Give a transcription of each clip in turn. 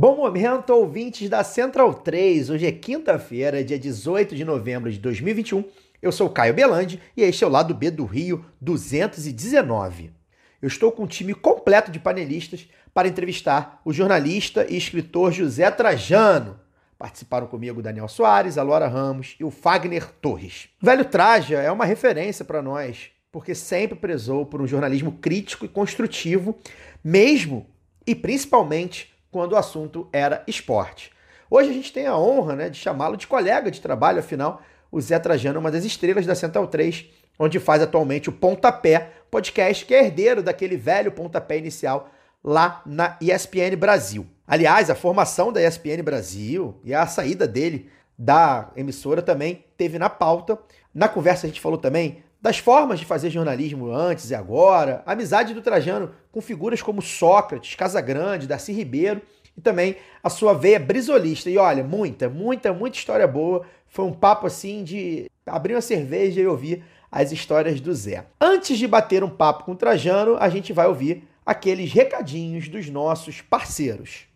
Bom momento, ouvintes da Central 3. Hoje é quinta-feira, dia 18 de novembro de 2021. Eu sou Caio Belandi e este é o lado B do Rio 219. Eu estou com um time completo de panelistas para entrevistar o jornalista e escritor José Trajano. Participaram comigo Daniel Soares, a Laura Ramos e o Fagner Torres. Velho Traja é uma referência para nós, porque sempre prezou por um jornalismo crítico e construtivo, mesmo e principalmente quando o assunto era esporte. Hoje a gente tem a honra né, de chamá-lo de colega de trabalho, afinal, o Zé Trajano é uma das estrelas da Central 3, onde faz atualmente o Pontapé, podcast que é herdeiro daquele velho pontapé inicial lá na ESPN Brasil. Aliás, a formação da ESPN Brasil e a saída dele da emissora também teve na pauta. Na conversa a gente falou também das formas de fazer jornalismo antes e agora, a amizade do Trajano com figuras como Sócrates, Casagrande, Darcy Ribeiro e também a sua veia brisolista. E olha, muita, muita, muita história boa. Foi um papo assim de abrir uma cerveja e ouvir as histórias do Zé. Antes de bater um papo com o Trajano, a gente vai ouvir aqueles recadinhos dos nossos parceiros.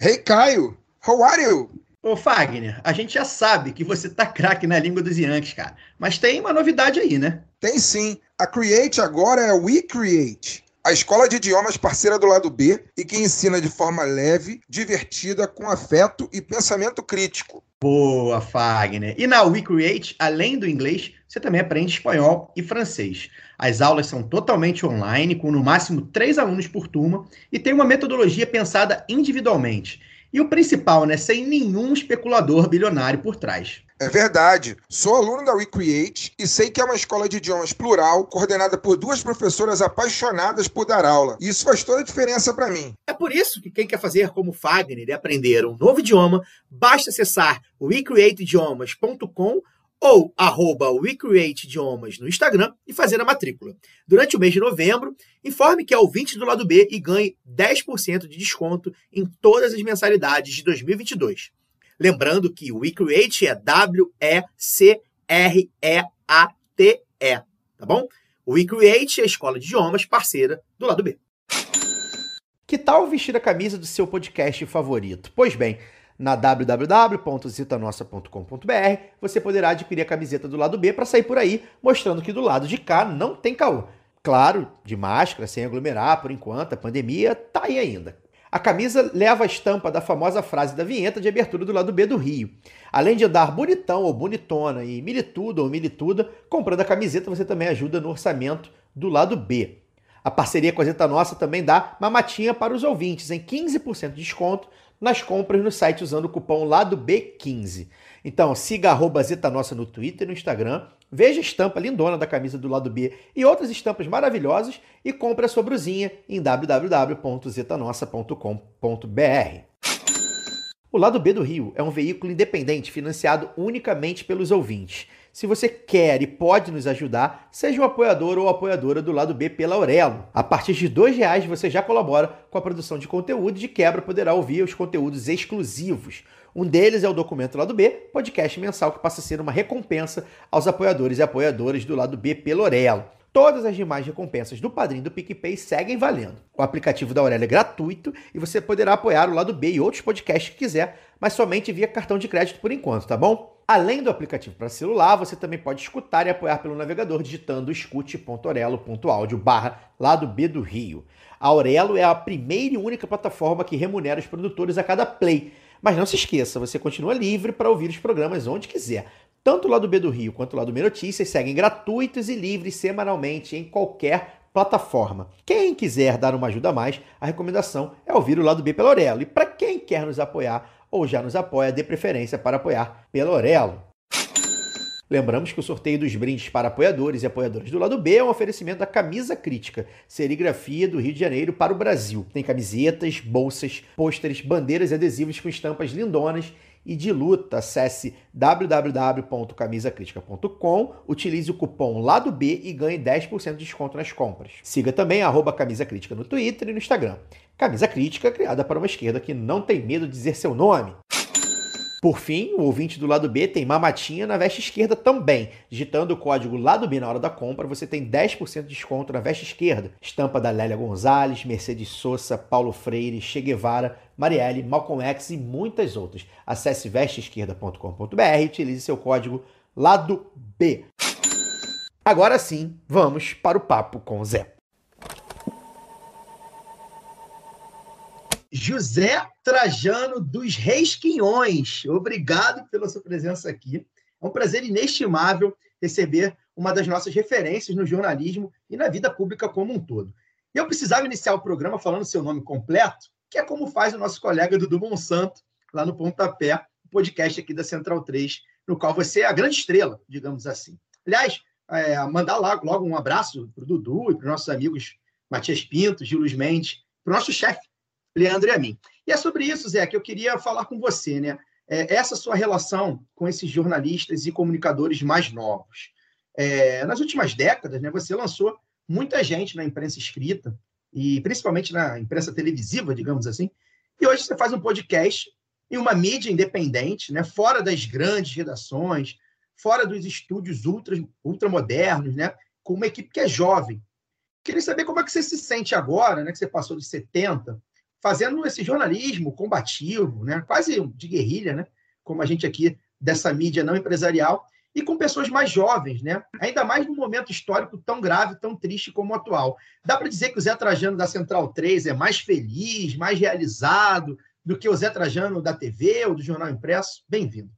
Hey Caio, how are you? Ô Fagner, a gente já sabe que você tá craque na língua dos Yankees, cara. Mas tem uma novidade aí, né? Tem sim. A Create agora é a We Create, a escola de idiomas parceira do lado B e que ensina de forma leve, divertida, com afeto e pensamento crítico. Boa, Fagner. E na We Create, além do inglês, você também aprende espanhol e francês. As aulas são totalmente online, com no máximo três alunos por turma, e tem uma metodologia pensada individualmente. E o principal, né, sem nenhum especulador bilionário por trás. É verdade. Sou aluno da Recreate e sei que é uma escola de idiomas plural, coordenada por duas professoras apaixonadas por dar aula. E isso faz toda a diferença para mim. É por isso que quem quer fazer como Fagner e aprender um novo idioma, basta acessar recreateidiomas.com ou arroba WeCreateIdiomas no Instagram e fazer a matrícula. Durante o mês de novembro, informe que é ouvinte do lado B e ganhe 10% de desconto em todas as mensalidades de 2022. Lembrando que o WeCreate é W-E-C-R-E-A-T-E, tá bom? O WeCreate é a escola de idiomas parceira do lado B. Que tal vestir a camisa do seu podcast favorito? Pois bem, na www.zitanossa.com.br você poderá adquirir a camiseta do lado B para sair por aí mostrando que do lado de cá não tem caô. Claro, de máscara, sem aglomerar por enquanto, a pandemia tá aí ainda. A camisa leva a estampa da famosa frase da vinheta de abertura do lado B do Rio. Além de andar bonitão ou bonitona e militudo ou milituda, comprando a camiseta você também ajuda no orçamento do lado B. A parceria com a Zeta Nossa também dá mamatinha para os ouvintes em 15% de desconto nas compras no site usando o cupom lado B15. Então, siga arroba Zeta Nossa no Twitter e no Instagram, veja a estampa lindona da camisa do lado B e outras estampas maravilhosas e compre a sua brusinha em www.zetanossa.com.br. O Lado B do Rio é um veículo independente financiado unicamente pelos ouvintes. Se você quer e pode nos ajudar, seja um apoiador ou apoiadora do Lado B pela Aurelo. A partir de R$ reais você já colabora com a produção de conteúdo e de quebra poderá ouvir os conteúdos exclusivos. Um deles é o Documento Lado B, podcast mensal que passa a ser uma recompensa aos apoiadores e apoiadoras do Lado B pela Aurelo. Todas as demais recompensas do Padrinho do PicPay seguem valendo. O aplicativo da Aurélia é gratuito e você poderá apoiar o Lado B e outros podcasts que quiser, mas somente via cartão de crédito por enquanto, tá bom? Além do aplicativo para celular, você também pode escutar e apoiar pelo navegador digitando escute.orelo.audio barra Lado B do Rio. A Aurelo é a primeira e única plataforma que remunera os produtores a cada play. Mas não se esqueça, você continua livre para ouvir os programas onde quiser. Tanto o Lado B do Rio quanto o Lado B Notícias seguem gratuitos e livres semanalmente em qualquer plataforma. Quem quiser dar uma ajuda a mais, a recomendação é ouvir o Lado B pela Aurelo. E para quem quer nos apoiar ou já nos apoia, dê preferência para apoiar pela Aurelo. Lembramos que o sorteio dos brindes para apoiadores e apoiadoras do lado B é um oferecimento da Camisa Crítica, serigrafia do Rio de Janeiro para o Brasil. Tem camisetas, bolsas, pôsteres, bandeiras e adesivos com estampas lindonas e de luta. Acesse www.camisacritica.com, utilize o cupom Lado B e ganhe 10% de desconto nas compras. Siga também arroba Camisa Crítica no Twitter e no Instagram. Camisa Crítica, criada para uma esquerda que não tem medo de dizer seu nome. Por fim, o ouvinte do lado B tem mamatinha na veste esquerda também. Digitando o código lado B na hora da compra, você tem 10% de desconto na veste esquerda. Estampa da Lélia Gonzalez, Mercedes Sosa, Paulo Freire, Che Guevara, Marielle, Malcolm X e muitas outras. Acesse vesteesquerda.com.br e utilize seu código lado B. Agora sim, vamos para o papo com o Zé. José Trajano dos Reis Quinhões, obrigado pela sua presença aqui. É um prazer inestimável receber uma das nossas referências no jornalismo e na vida pública como um todo. Eu precisava iniciar o programa falando seu nome completo, que é como faz o nosso colega Dudu Monsanto, lá no Pontapé, o podcast aqui da Central 3, no qual você é a grande estrela, digamos assim. Aliás, é, mandar logo, logo um abraço para o Dudu e para os nossos amigos Matias Pinto, Gil Luiz Mendes, para o nosso chefe, Leandro e a mim. E é sobre isso, Zé, que eu queria falar com você, né? É, essa sua relação com esses jornalistas e comunicadores mais novos. É, nas últimas décadas, né, você lançou muita gente na imprensa escrita, e principalmente na imprensa televisiva, digamos assim, e hoje você faz um podcast em uma mídia independente, né, fora das grandes redações, fora dos estúdios ultra, ultramodernos, né, com uma equipe que é jovem. Queria saber como é que você se sente agora, né, que você passou de 70 fazendo esse jornalismo combativo, né, quase de guerrilha, né, como a gente aqui dessa mídia não empresarial, e com pessoas mais jovens, né? ainda mais num momento histórico tão grave, tão triste como o atual. Dá para dizer que o Zé Trajano da Central 3 é mais feliz, mais realizado do que o Zé Trajano da TV ou do Jornal Impresso? Bem-vindo.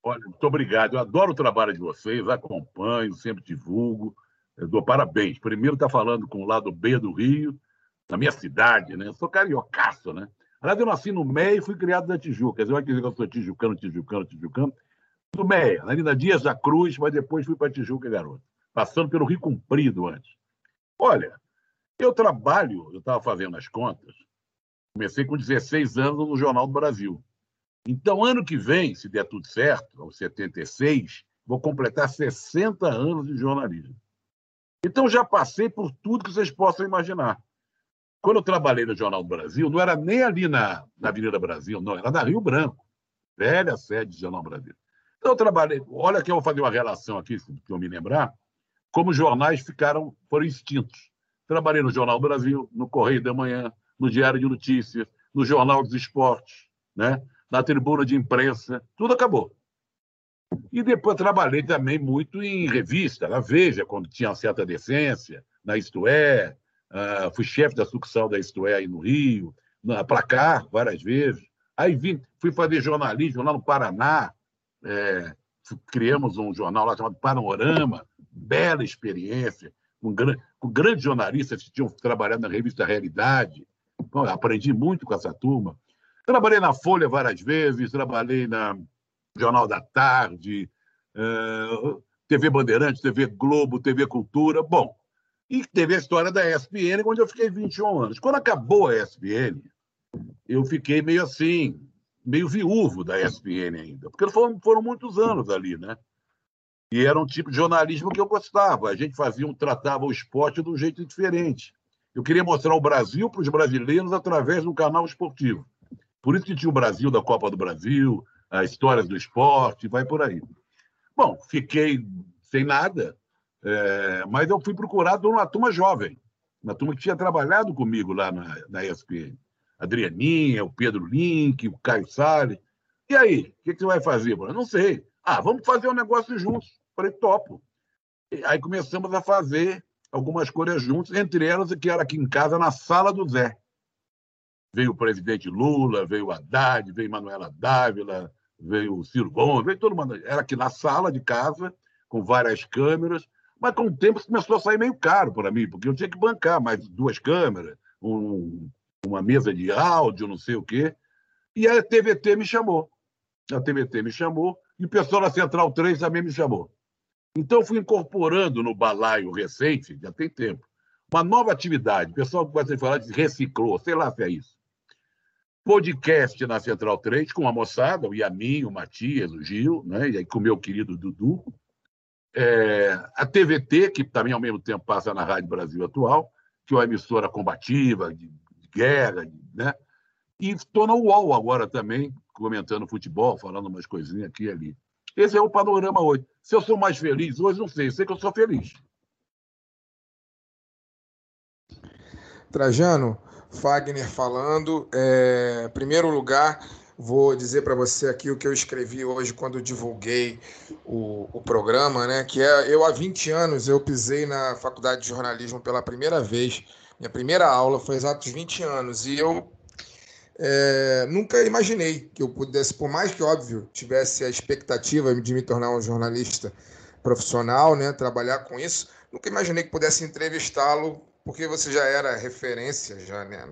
Olha, muito obrigado. Eu adoro o trabalho de vocês, acompanho, sempre divulgo. Eu dou parabéns. Primeiro está falando com o lado B do Rio, na minha cidade, né? Eu sou cariocaço, né? Aliás, eu nasci no Meia e fui criado na Tijuca. Você vai dizer que eu sou tijucano, tijucano, tijucano. Do Meia, ali na Dias da Cruz, mas depois fui para Tijuca, garoto. Passando pelo Rio Comprido antes. Olha, eu trabalho, eu estava fazendo as contas, comecei com 16 anos no Jornal do Brasil. Então, ano que vem, se der tudo certo, aos 76, vou completar 60 anos de jornalismo. Então, já passei por tudo que vocês possam imaginar. Quando eu trabalhei no Jornal do Brasil, não era nem ali na, na Avenida Brasil, não, era na Rio Branco, velha sede do Jornal Brasil. Eu trabalhei, olha que eu vou fazer uma relação aqui, se eu me lembrar, como jornais ficaram, foram extintos. Trabalhei no Jornal Brasil, no Correio da Manhã, no Diário de Notícias, no Jornal dos Esportes, né? na Tribuna de Imprensa, tudo acabou. E depois trabalhei também muito em revista, na Veja, quando tinha certa decência, na Isto É, Uh, fui chefe da sucursal da Isto É aí no Rio, na Placar, várias vezes. Aí vim, fui fazer jornalismo lá no Paraná, é, criamos um jornal lá chamado Panorama, bela experiência, com, gran, com grandes jornalistas que tinham trabalhado na revista Realidade. Bom, aprendi muito com essa turma. Trabalhei na Folha várias vezes, trabalhei na Jornal da Tarde, é, TV Bandeirantes, TV Globo, TV Cultura. Bom, e teve a história da ESPN, onde eu fiquei 21 anos. Quando acabou a ESPN, eu fiquei meio assim, meio viúvo da ESPN ainda, porque foram, foram muitos anos ali, né? E era um tipo de jornalismo que eu gostava. A gente fazia um, tratava o esporte de um jeito diferente. Eu queria mostrar o Brasil para os brasileiros através do canal esportivo. Por isso que tinha o Brasil da Copa do Brasil, as histórias do esporte, vai por aí. Bom, fiquei sem nada, é, mas eu fui procurado por uma turma jovem, uma turma que tinha trabalhado comigo lá na, na ESPN. Adrianinha, o Pedro Link, o Caio Salles. E aí, o que, que, você vai fazer? Eu não sei. Ah, vamos fazer um negócio juntos. Falei, topo. E aí começamos a fazer algumas coisas juntos, entre elas que era aqui em casa, na sala do Zé. Veio o presidente Lula, veio o Haddad, veio Manuela Dávila, veio o Ciro Gomes, veio todo mundo. Era aqui na sala de casa, com várias câmeras, mas com o tempo começou a sair meio caro para mim, porque eu tinha que bancar mais duas câmeras, um, uma mesa de áudio, não sei o quê. E a TVT me chamou. A TVT me chamou E o pessoal da Central 3 também me chamou. Então, fui incorporando no balaio recente, já tem tempo, uma nova atividade. O pessoal gosta de falar de reciclou, sei lá se é isso. Podcast na Central 3 com a moçada, o Yamin, o Matias, o Gil, né? e aí com o meu querido Dudu. É, a TVT, que também ao mesmo tempo passa na Rádio Brasil Atual, que é uma emissora combativa, de guerra, né? E estou na UOL agora também, comentando futebol, falando umas coisinhas aqui e ali. Esse é o panorama hoje. Se eu sou mais feliz hoje, não sei. Sei que eu sou feliz. Trajano, Fagner falando. É, em primeiro lugar, vou dizer para você aqui o que eu escrevi hoje quando divulguei o, o, programa, né? Que é eu há 20 anos eu pisei na faculdade de jornalismo pela primeira vez. Minha primeira aula foi exatos 20 anos e eu é, nunca imaginei que eu pudesse, por mais que, óbvio, tivesse a expectativa de me tornar um jornalista profissional, né, trabalhar com isso, nunca imaginei que pudesse entrevistá-lo, porque você já era referência, já, né,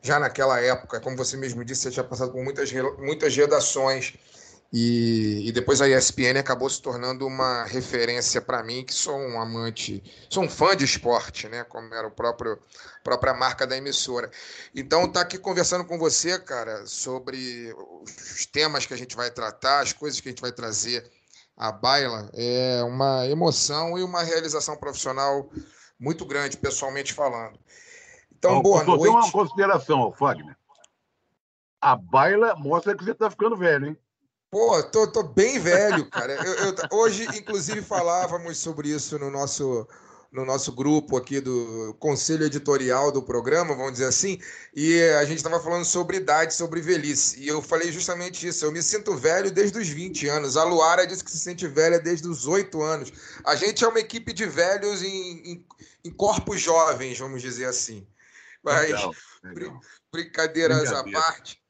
já naquela época, como você mesmo disse, você tinha passado por muitas, muitas redações e, e, depois a ESPN acabou se tornando uma referência para mim, que sou um amante, sou um fã de esporte, né? Como era o próprio própria marca da emissora. Então, tá aqui conversando com você, cara, sobre os temas que a gente vai tratar, as coisas que a gente vai trazer à baila, é uma emoção e uma realização profissional muito grande, pessoalmente falando. Então, boa noite. Tem uma consideração, Fagner. A baila mostra que você está ficando velho, hein? Pô, tô, tô bem velho, cara. Eu, eu, hoje, inclusive, falávamos sobre isso no nosso, no nosso grupo aqui do conselho editorial do programa, vamos dizer assim, e a gente estava falando sobre idade, sobre velhice. E eu falei justamente isso. Eu me sinto velho desde os 20 anos. A Luara disse que se sente velha desde os 8 anos. A gente é uma equipe de velhos em, em, em corpos jovens, vamos dizer assim. Mas, legal, legal. brincadeiras à parte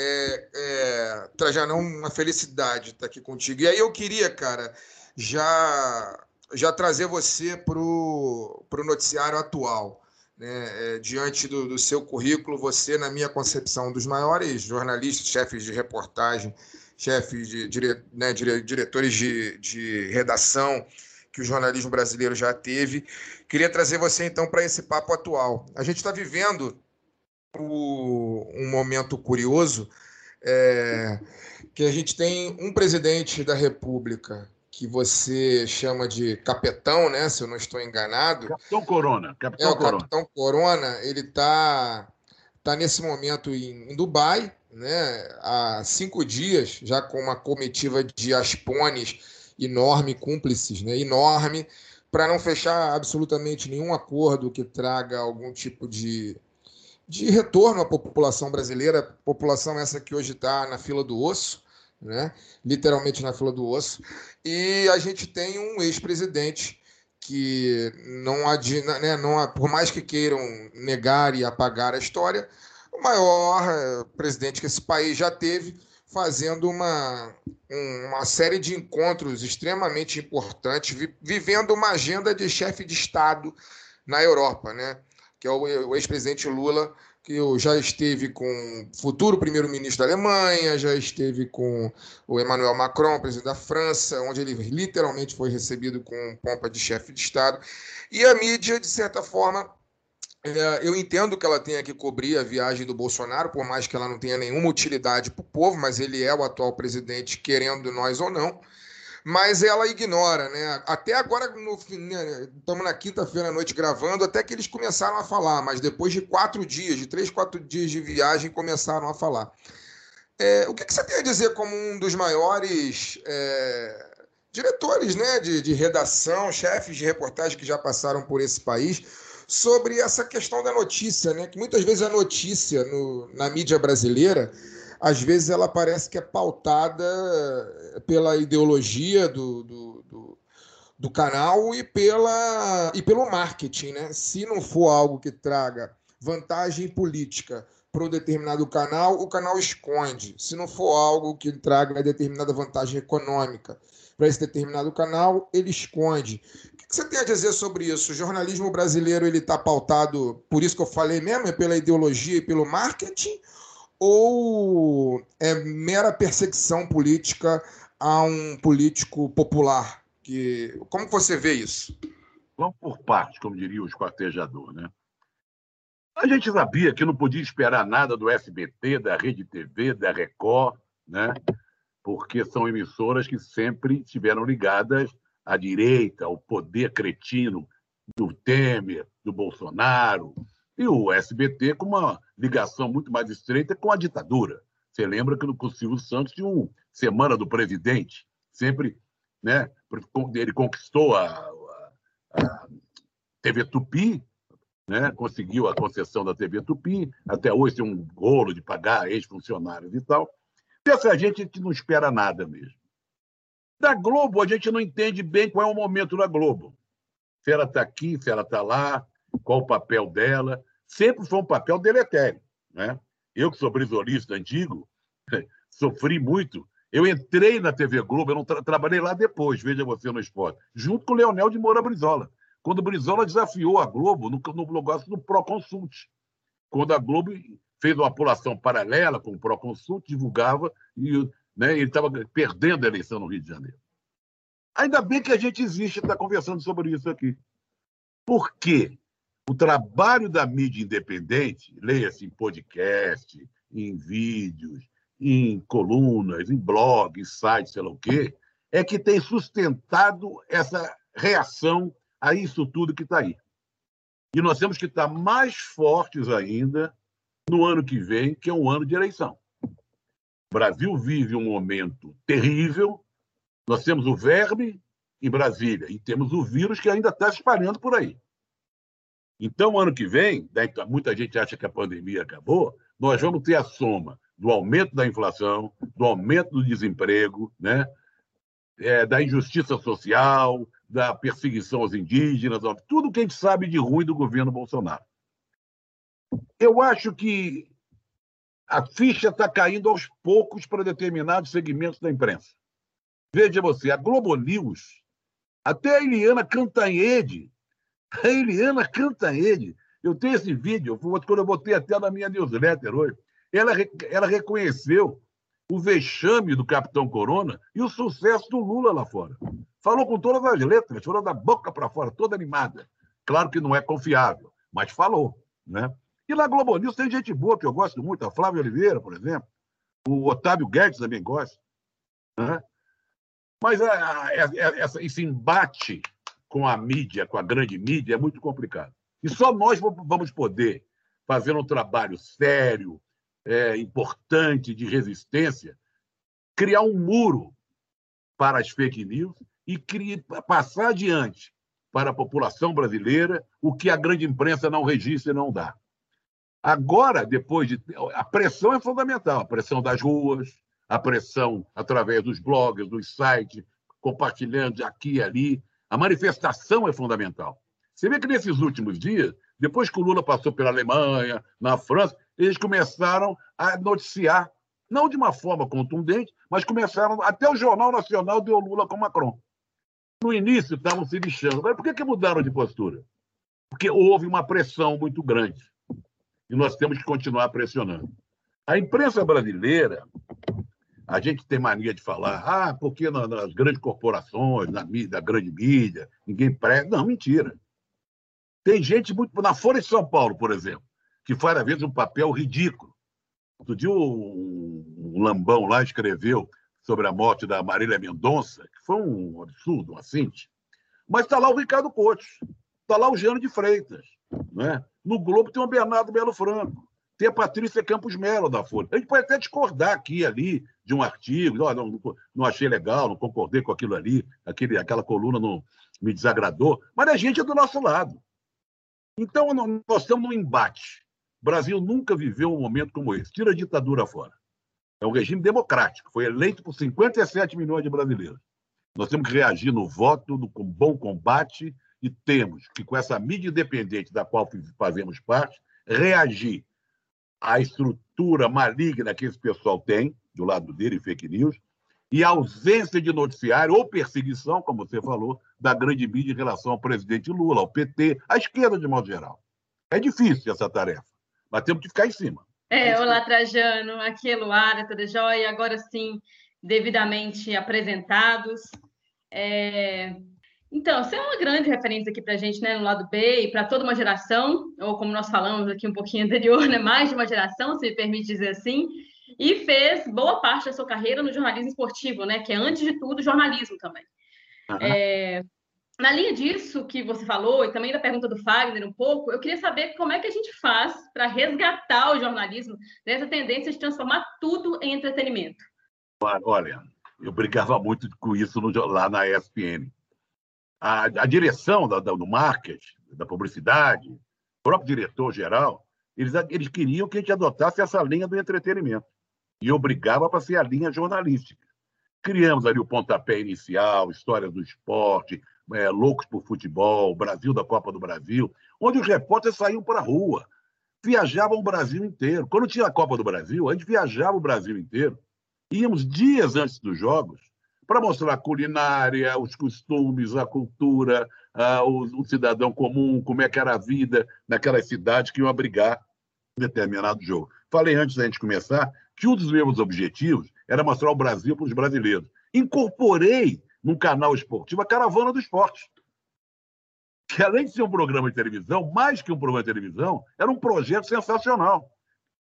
é, é, Trajano, uma felicidade estar aqui contigo. E aí eu queria, cara, já, já trazer você para o noticiário atual. Né? É, diante do, do, seu currículo, você, na minha concepção, um dos maiores jornalistas, chefes de reportagem, chefes de dire, né, dire, diretores de, de redação que o jornalismo brasileiro já teve. Queria trazer você, então, para esse papo atual. A gente está vivendo um momento curioso é, que a gente tem um presidente da República que você chama de capitão, né? Se eu não estou enganado. Capitão Corona. Capitão é, o Corona. Capitão Corona, ele está tá nesse momento em, em, Dubai, né? Há cinco dias, já com uma comitiva de aspones enorme, cúmplices, né? Enorme, para não fechar absolutamente nenhum acordo que traga algum tipo de de retorno à população brasileira, população essa que hoje está na fila do osso, né? literalmente na fila do osso, e a gente tem um ex-presidente que não, né, não por mais que queiram negar e apagar a história, o maior eh, presidente que esse país já teve, fazendo uma, uma série de encontros extremamente importantes, vivendo uma agenda de chefe de Estado na Europa, né? Que é o ex-presidente Lula, que já esteve com o futuro primeiro-ministro da Alemanha, já esteve com o Emmanuel Macron, presidente da França, onde ele literalmente foi recebido com pompa de chefe de Estado. E a mídia, de certa forma, é, eu entendo que ela tenha que cobrir a viagem do Bolsonaro, por mais que ela não tenha nenhuma utilidade para o povo, mas ele é o atual presidente, querendo nós ou não mas ela ignora, né? Até agora, no, né, estamos na quinta-feira à noite gravando, até que eles começaram a falar, mas depois de quatro dias, de três, quatro dias de viagem, começaram a falar. É, o que, que, você tem a dizer como um dos maiores é, diretores né, de, de redação, chefes de reportagem que já passaram por esse país, sobre essa questão da notícia, né? Que muitas vezes a notícia no, na mídia brasileira às vezes ela parece que é pautada pela ideologia do, do, do, do canal e, pela, e pelo marketing. Né? Se não for algo que traga vantagem política para um determinado canal, o canal esconde. Se não for algo que traga determinada vantagem econômica para esse determinado canal, ele esconde. O que você tem a dizer sobre isso? O jornalismo brasileiro ele está pautado, por isso que eu falei mesmo, é pela ideologia e pelo marketing, ou é mera perseguição política a um político popular? Que, como você vê isso? Vamos por partes, como diria o esquartejador, né? A gente sabia que não podia esperar nada do SBT, da Rede TV, da Record, né? porque são emissoras que sempre estiveram ligadas à direita, ao poder cretino do Temer, do Bolsonaro, e o SBT com uma ligação muito mais estreita com a ditadura. Você lembra que no Silvio Santos tinha um Semana do Presidente, sempre, né? Ele conquistou a, a, a TV Tupi, né? conseguiu a concessão da TV Tupi, até hoje tem um rolo de pagar ex-funcionários e tal. Dessa gente, a gente não espera nada mesmo. Da Globo, a gente não entende bem qual é o momento da Globo. Se ela está aqui, se ela está lá, qual o papel dela. Sempre foi um papel deletério. Né? Eu, que sou brisolista antigo, sofri muito. Eu entrei na TV Globo, eu não tra trabalhei lá depois, veja você no esporte, junto com o Leonel de Moura Brizola quando Brizola desafiou a Globo no, no negócio do Proconsult. Quando a Globo fez uma apuração paralela com o Proconsult, divulgava, e né, ele estava perdendo a eleição no Rio de Janeiro. Ainda bem que a gente existe e está conversando sobre isso aqui. Por quê? O trabalho da mídia independente, leia-se em podcast, em vídeos, em colunas, em blogs, sites, sei lá o quê, é que tem sustentado essa reação a isso tudo que está aí. E nós temos que estar mais fortes ainda no ano que vem, que é um ano de eleição. O Brasil vive um momento terrível. Nós temos o verme em Brasília e temos o vírus que ainda está espalhando por aí. Então, ano que vem, né, muita gente acha que a pandemia acabou, nós vamos ter a soma do aumento da inflação, do aumento do desemprego, né? É, da injustiça social, da perseguição aos indígenas, tudo que a gente sabe de ruim do governo Bolsonaro. Eu acho que a ficha está caindo aos poucos para determinados segmentos da imprensa. Veja você, a Globo News, até a Eliana Cantanhede, a Eliana Cantanhede, eu tenho esse vídeo, quando eu botei até na minha newsletter hoje, ela, ela reconheceu o vexame do Capitão Corona e o sucesso do Lula lá fora. Falou com todas as letras, falou da boca para fora, toda animada. Claro que não é confiável, mas falou. Né? E lá Globo News tem gente boa que eu gosto muito, a Flávia Oliveira, por exemplo. O Otávio Guedes também gosta. Né? Mas a, a, a, esse embate com a mídia, com a grande mídia, é muito complicado. E só nós vamos poder fazer um trabalho sério, é, importante de resistência, criar um muro para as fake news e criar, passar adiante para a população brasileira o que a grande imprensa não registra e não dá. Agora, depois de. A pressão é fundamental a pressão das ruas, a pressão através dos blogs, dos sites, compartilhando aqui e ali. A manifestação é fundamental. Você vê que nesses últimos dias, depois que o Lula passou pela Alemanha, na França, eles começaram a noticiar, não de uma forma contundente, mas começaram, até o Jornal Nacional deu Lula com Macron. No início estavam se lixando. Mas por que, que mudaram de postura? Porque houve uma pressão muito grande. E nós temos que continuar pressionando. A imprensa brasileira, a gente tem mania de falar, ah, porque nas grandes corporações, na, mídia, grande mídia, ninguém presta. Não, mentira. Tem gente muito. Na Folha de São Paulo, por exemplo, que faz, às vezes, um papel ridículo. Outro dia, um, um lambão lá escreveu sobre a morte da Marília Mendonça, que foi um absurdo, um assinte. Mas está lá o Ricardo Couto, está lá o Jean de Freitas. Né? No Globo tem o Bernardo Melo Franco, tem a Patrícia Campos Melo da Folha. A gente pode até discordar aqui ali de um artigo, não, não, achei legal, não concordei com aquilo ali, aquele, aquela coluna não me desagradou, mas a gente é do nosso lado. Então, nós estamos num embate. O Brasil nunca viveu um momento como esse. Tira a ditadura fora. É um regime democrático, foi eleito por 57 milhões de brasileiros. Nós temos que reagir no voto, no bom combate, e temos que, com essa mídia independente da qual fazemos parte, reagir à estrutura maligna que esse pessoal tem, do lado dele, fake news, e a ausência de noticiário ou perseguição, como você falou, da grande mídia em relação ao presidente Lula, ao PT, à esquerda de modo geral. É difícil essa tarefa, mas temos que ficar em cima. É, olá, Trajano, aqui é Luara, tudo jóia? Agora sim, devidamente apresentados. É... Então, você é uma grande referência aqui para a gente, né, no lado B e para toda uma geração, ou como nós falamos aqui um pouquinho anterior, né, mais de uma geração, se me permite dizer assim, e fez boa parte da sua carreira no jornalismo esportivo, né, que é antes de tudo jornalismo também. Uhum. É... Na linha disso que você falou, e também da pergunta do Fagner um pouco, eu queria saber como é que a gente faz para resgatar o jornalismo dessa tendência de transformar tudo em entretenimento. Olha, eu brigava muito com isso no, lá na ESPN. A, a direção da, da, do marketing, da publicidade, o próprio diretor-geral, eles, eles queriam que a gente adotasse essa linha do entretenimento. E eu brigava para ser a linha jornalística. Criamos ali o pontapé inicial, história do esporte, é, Loucos por Futebol, Brasil da Copa do Brasil, onde os repórteres saíam para a rua, viajavam o Brasil inteiro. Quando tinha a Copa do Brasil, a gente viajava o Brasil inteiro. Íamos dias antes dos jogos para mostrar a culinária, os costumes, a cultura, o, o, cidadão comum, como é que era a vida naquelas cidades que iam abrigar determinado jogo. Falei antes da gente começar que um dos meus objetivos era mostrar o Brasil para os brasileiros. Incorporei num canal esportivo, a Caravana do Esporte. Que além de ser um programa de televisão, mais que um programa de televisão, era um projeto sensacional,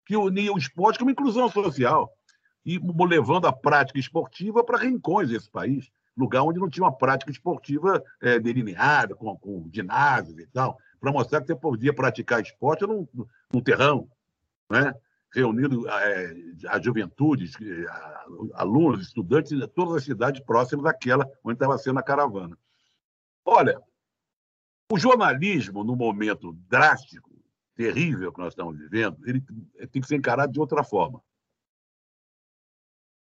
que unia o esporte com uma inclusão social, e levando a prática esportiva para rincões desse país, lugar onde não tinha uma prática esportiva é, delineada, com, com ginásios e tal, para mostrar que você podia praticar esporte num, num terrão, né? reunindo é, a juventude, alunos, estudantes de todas as cidades próximas daquela onde estava sendo a caravana. Olha, o jornalismo, no momento drástico, terrível que nós estamos vivendo, ele tem que ser encarado de outra forma.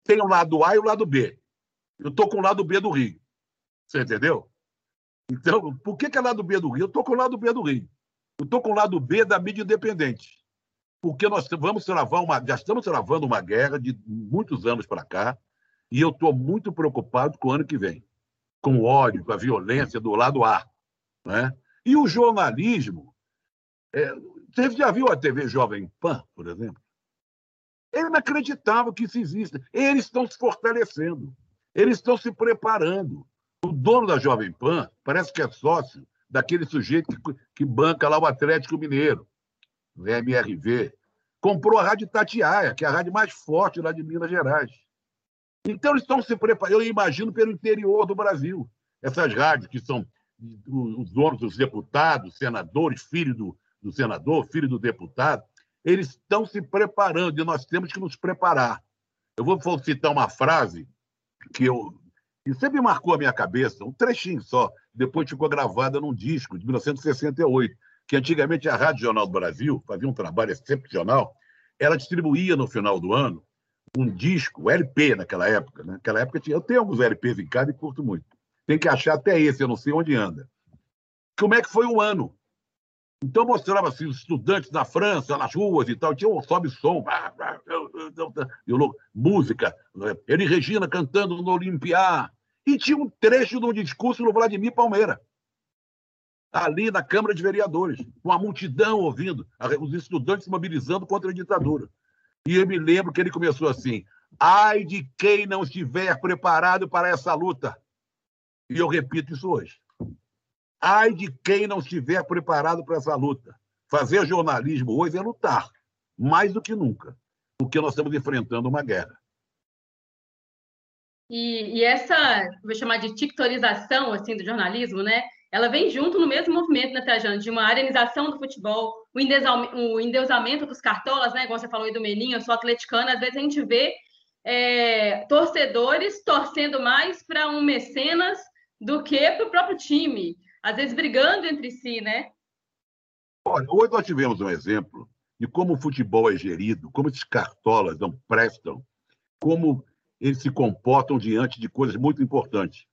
Tem o lado A e o lado B. Eu estou com o lado B do Rio. Você entendeu? Então, por que, que é lado B do Rio? Eu estou com o lado B do Rio. Eu estou com o lado B da mídia independente porque nós vamos travar uma, já estamos travando uma guerra de muitos anos para cá, e eu estou muito preocupado com o ano que vem, com o ódio, com a violência do lado A. Né? E o jornalismo. É, você já viu a TV Jovem Pan, por exemplo? É inacreditável que isso exista. Eles estão se fortalecendo, eles estão se preparando. O dono da Jovem Pan parece que é sócio daquele sujeito que, que banca lá o Atlético Mineiro no MRV, comprou a Rádio Tatiaia, que é a rádio mais forte lá de Minas Gerais. Então, eles estão se preparando, eu imagino, pelo interior do Brasil. Essas rádios que são os donos dos deputados, senadores, filho do, do senador, filho do deputado, eles estão se preparando e nós temos que nos preparar. Eu vou citar uma frase que eu que sempre marcou a minha cabeça, um trechinho só, depois ficou gravada num disco de 1968, que antigamente a Rádio Jornal do Brasil fazia um trabalho excepcional, ela distribuía no final do ano um disco, LP naquela época. Né? Naquela época tinha, eu tenho alguns LPs em casa e curto muito. Tem que achar até esse, eu não sei onde anda. Como é que foi o ano? Então mostrava assim, os estudantes na França, nas ruas e tal, tinha um sobe som, música, ele Regina cantando no Olimpiá. E tinha um trecho de um discurso do Vladimir Palmeira ali na Câmara de Vereadores, com a multidão ouvindo, os estudantes se mobilizando contra a ditadura. E eu me lembro que ele começou assim: ai de quem não estiver preparado para essa luta. E eu repito isso hoje. Ai de quem não estiver preparado para essa luta. Fazer jornalismo hoje é lutar, mais do que nunca, porque nós estamos enfrentando uma guerra. E, e essa, vou chamar de tictorização assim, do jornalismo, né? ela vem junto no mesmo movimento, né, Trajano, de uma arenização do futebol, o endeusamento dos cartolas, né, igual você falou aí do Meninho, eu sou atleticana, às vezes a gente vê é, torcedores torcendo mais para um mecenas do que para o próprio time, às vezes brigando entre si, né? Olha, hoje nós tivemos um exemplo de como o futebol é gerido, como esses cartolas não prestam, como eles se comportam diante de coisas muito importantes.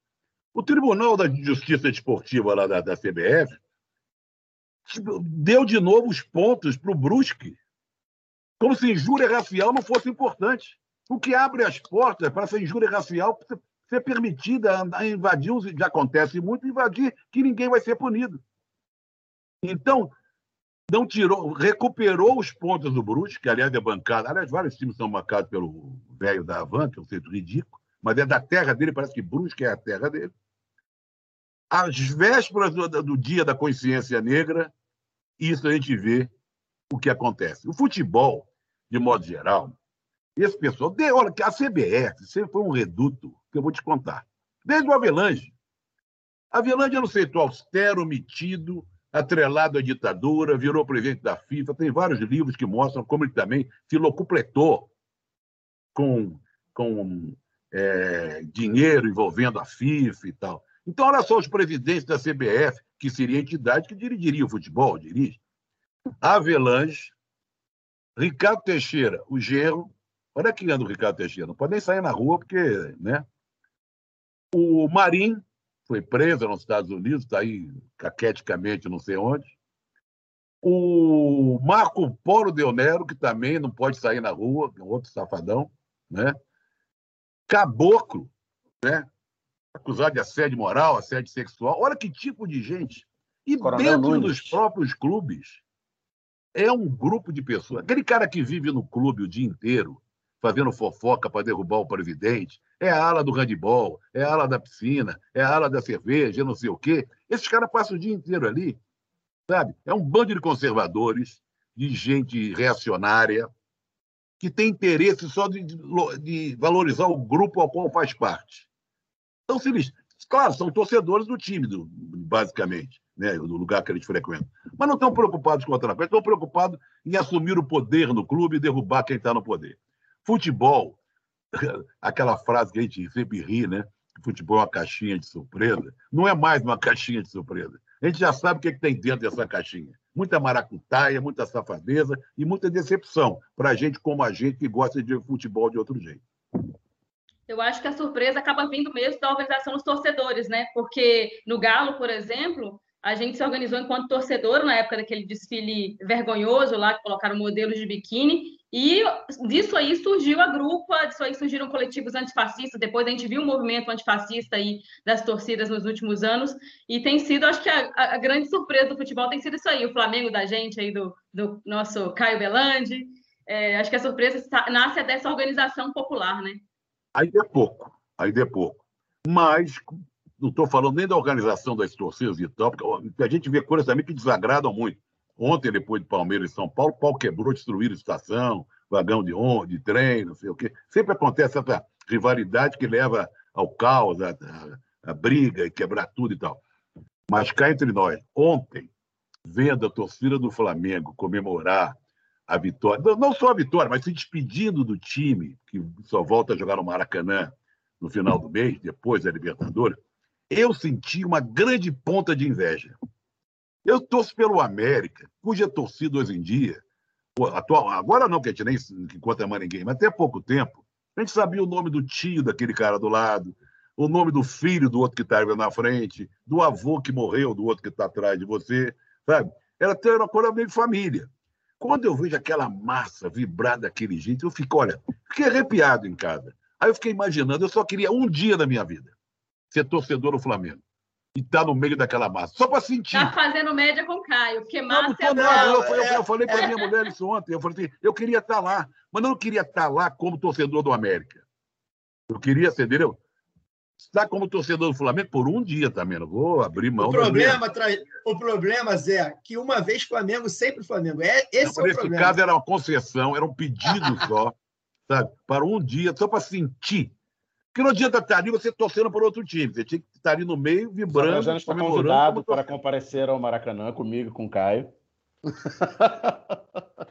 O Tribunal da Justiça Desportiva lá da, da CBF deu de novo os pontos para o Brusque, como se injúria racial não fosse importante. O que abre as portas para essa injúria racial ser permitida a invadir, já acontece muito, invadir que ninguém vai ser punido. Então, não tirou, recuperou os pontos do Brusque, que aliás é bancada, aliás, vários times são bancados pelo velho da Avan, que é um centro ridículo, mas é da terra dele, parece que Brusque é a terra dele. Às vésperas do, do dia da consciência negra, isso a gente vê o que acontece. O futebol, de modo geral, esse pessoal, de, olha, a CBF sempre foi um reduto, que eu vou te contar. Desde o Avelange. Avelange era um setor austero, metido, atrelado à ditadura, virou presidente da FIFA. Tem vários livros que mostram como ele também se locupletou com, com é, dinheiro envolvendo a FIFA e tal. Então, olha só os presidentes da CBF, que seria a entidade que dirigiria o futebol, dirige. Avelange, Ricardo Teixeira, o genro. Olha que anda o Ricardo Teixeira, não pode nem sair na rua, porque. Né? O Marim foi preso nos Estados Unidos, está aí caqueticamente não sei onde. O Marco Polo Del Nero, que também não pode sair na rua, é um outro safadão. Né? Caboclo, né? acusado de assédio moral, assédio sexual. Olha que tipo de gente. E Coronel dentro Nunes. dos próprios clubes, é um grupo de pessoas. Aquele cara que vive no clube o dia inteiro, fazendo fofoca para derrubar o presidente, é a ala do handball, é a ala da piscina, é a ala da cerveja, não sei o quê. Esses caras passam o dia inteiro ali, sabe? É um bando de conservadores, de gente reacionária, que tem interesse só de, de- valorizar o grupo ao qual faz parte. Então, se eles, claro, são torcedores do time, do- basicamente, né, do lugar que eles frequentam. Mas não estão preocupados com outra coisa, estão preocupados em assumir o poder no clube e derrubar quem está no poder. Futebol, aquela frase que a gente sempre ri, né? Futebol é uma caixinha de surpresa. Não é mais uma caixinha de surpresa. A gente já sabe o que, é que tem dentro dessa caixinha. Muita maracutaia, muita safadeza e muita decepção para a gente como a gente que gosta de futebol de outro jeito. Eu acho que a surpresa acaba vindo mesmo da organização dos torcedores, né? Porque no Galo, por exemplo, a gente se organizou enquanto torcedor na época daquele desfile vergonhoso lá, que colocaram modelos de biquíni, e disso aí surgiu a grupa, disso aí surgiram coletivos antifascistas, depois a gente viu o movimento antifascista aí das torcidas nos últimos anos, e tem sido, acho que a, a grande surpresa do futebol tem sido isso aí, o Flamengo da gente aí, do, do nosso Caio Belandi, É, acho que a surpresa sa- nasce dessa organização popular, né? Ainda é pouco, ainda é pouco. Mas não estou falando nem da organização das torcidas e tal, porque a gente vê coisas também que desagradam muito. Ontem, depois de Palmeiras e São Paulo, pau quebrou, destruíram estação, vagão de ônibus, de trem, não sei o quê. Sempre acontece essa rivalidade que leva ao caos, a, a- a briga e quebrar tudo e tal. Mas cá entre nós, ontem, vendo a torcida do Flamengo comemorar a vitória, não só a vitória, mas se despedindo do time, que só volta a jogar no Maracanã no final do mês, depois da Libertadores, eu senti uma grande ponta de inveja. Eu torço pelo América, cuja torcida hoje em dia, atual, agora não, que a gente nem conta mais ninguém, mas até pouco tempo, a gente sabia o nome do tio daquele cara do lado, o nome do filho do outro que está na frente, do avô que morreu, do outro que está atrás de você, sabe? Era até uma coisa meio de família. Quando eu vejo aquela massa vibrar daquele jeito, eu fico, olha, fiquei arrepiado em casa. Aí eu fiquei imaginando, eu só queria um dia da minha vida ser torcedor do Flamengo e estar no meio daquela massa, só para sentir. Tá fazendo média com o Caio, porque Não, massa não é tô, bom. não. Eu, eu- é- eu falei para minha mulher isso ontem. Eu falei assim, eu queria estar lá, mas não queria estar lá como torcedor do América. Eu queria ser, entendeu? Estar como torcedor do Flamengo por um dia também. Não vou abrir mão O problema, tra- o problema, Zé, que uma vez Flamengo, sempre Flamengo. É, esse Não, é o nesse problema. caso era uma concessão, era um pedido só, sabe? Para um dia, só para sentir. Porque não adianta estar ali você torcendo por outro time. Você tinha que estar ali no meio, vibrando, já está convidado para comparecer ao Maracanã comigo e com o Caio.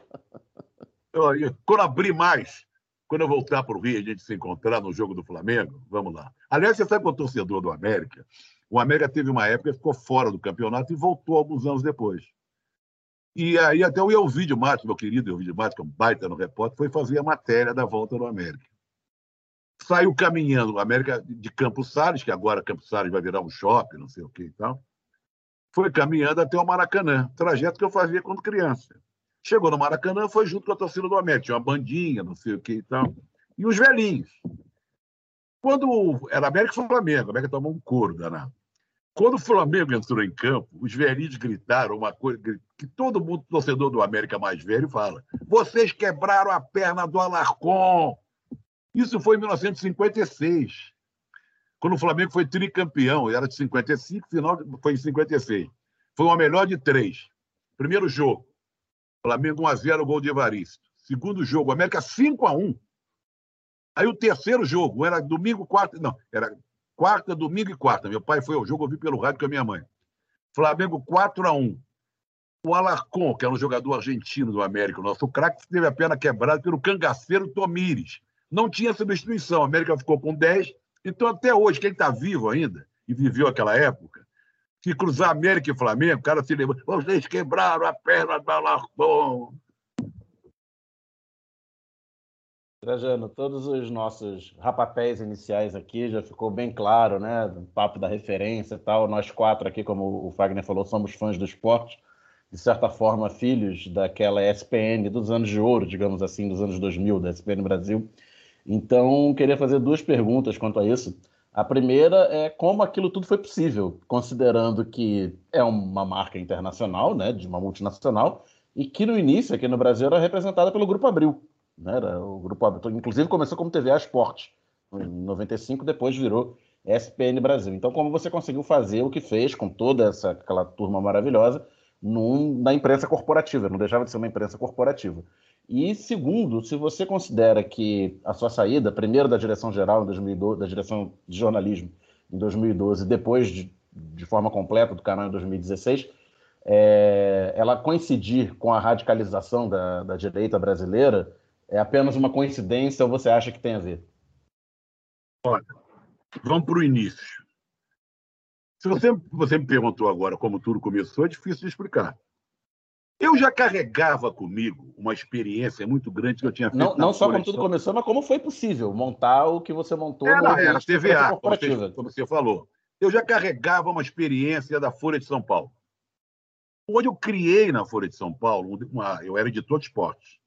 Eu- eu- Quando abrir mais, quando eu voltar para o Rio, a gente se encontrar no jogo do Flamengo, vamos lá. Aliás, você sabe que o torcedor do América, o América teve uma época que ficou fora do campeonato e voltou alguns anos depois. E aí até o Elvídio Matos, meu querido Elvídio Matos, que é um baita no repórter, foi fazer a matéria da volta do América. Saiu caminhando América de Campos Salles, que agora Campos Salles vai virar um shopping, não sei o que e tal. Foi caminhando até o Maracanã, trajeto que eu fazia quando criança. Chegou no Maracanã, foi junto com a torcida do América. Tinha uma bandinha, não sei o que e tal. E os velhinhos. Quando era América e Flamengo, a América tomou um couro danado. Quando o Flamengo entrou em campo, os velhinhos gritaram uma coisa que todo mundo, torcedor do América mais velho, fala: vocês quebraram a perna do Alarcon. Isso foi em 1956, quando o Flamengo foi tricampeão, era de 55, final foi em 56. Foi uma melhor de três. Primeiro jogo, Flamengo 1x0, gol de Evaristo. Segundo jogo, América 5x1. Aí o terceiro jogo, era domingo, quarta, não, era quarta, domingo e quarta. Meu pai foi ao jogo, eu vi pelo rádio com a minha mãe. Flamengo 4x1. O Alarcon, que era um jogador argentino do América, o nosso craque, teve a perna quebrada pelo cangaceiro Tomires. Não tinha substituição. A América ficou com 10. Então, até hoje, quem está vivo ainda e viveu aquela época, se cruzar América e Flamengo, o cara se lembra. Vocês quebraram a perna do Alarcon. Trajano, todos os nossos rapapés iniciais aqui já ficou bem claro, né? O papo da referência e tal. Nós quatro aqui, como o Fagner falou, somos fãs do esporte, de certa forma, filhos daquela SPN dos anos de ouro, digamos assim, dos anos 2000, da SPN Brasil. Então, queria fazer duas perguntas quanto a isso. A primeira é como aquilo tudo foi possível, considerando que é uma marca internacional, né, de uma multinacional, e que no início, aqui no Brasil, era representada pelo Grupo Abril. Né? Era o Grupo Abril, inclusive começou como TVA Esporte, em 95, depois virou SPN Brasil. Então, como você conseguiu fazer o que fez com toda essa aquela turma maravilhosa num, na imprensa corporativa, não deixava de ser uma imprensa corporativa. E segundo, se você considera que a sua saída, primeiro da direção geral em 2012, da direção de jornalismo em 2012, depois de, de forma completa do canal em 2016, é, ela coincidir com a radicalização da, da direita brasileira, é apenas uma coincidência ou você acha que tem a ver? Olha, vamos para o início. Se você, você me perguntou agora como tudo começou, é difícil de explicar. Eu já carregava comigo uma experiência muito grande que eu tinha feito. Não, não só como tudo começou, mas como foi possível montar o que você montou era, no era TVA, como você, como você falou. Eu já carregava uma experiência da Folha de São Paulo. Onde eu criei na Folha de São Paulo, uma, eu era editor de esportes,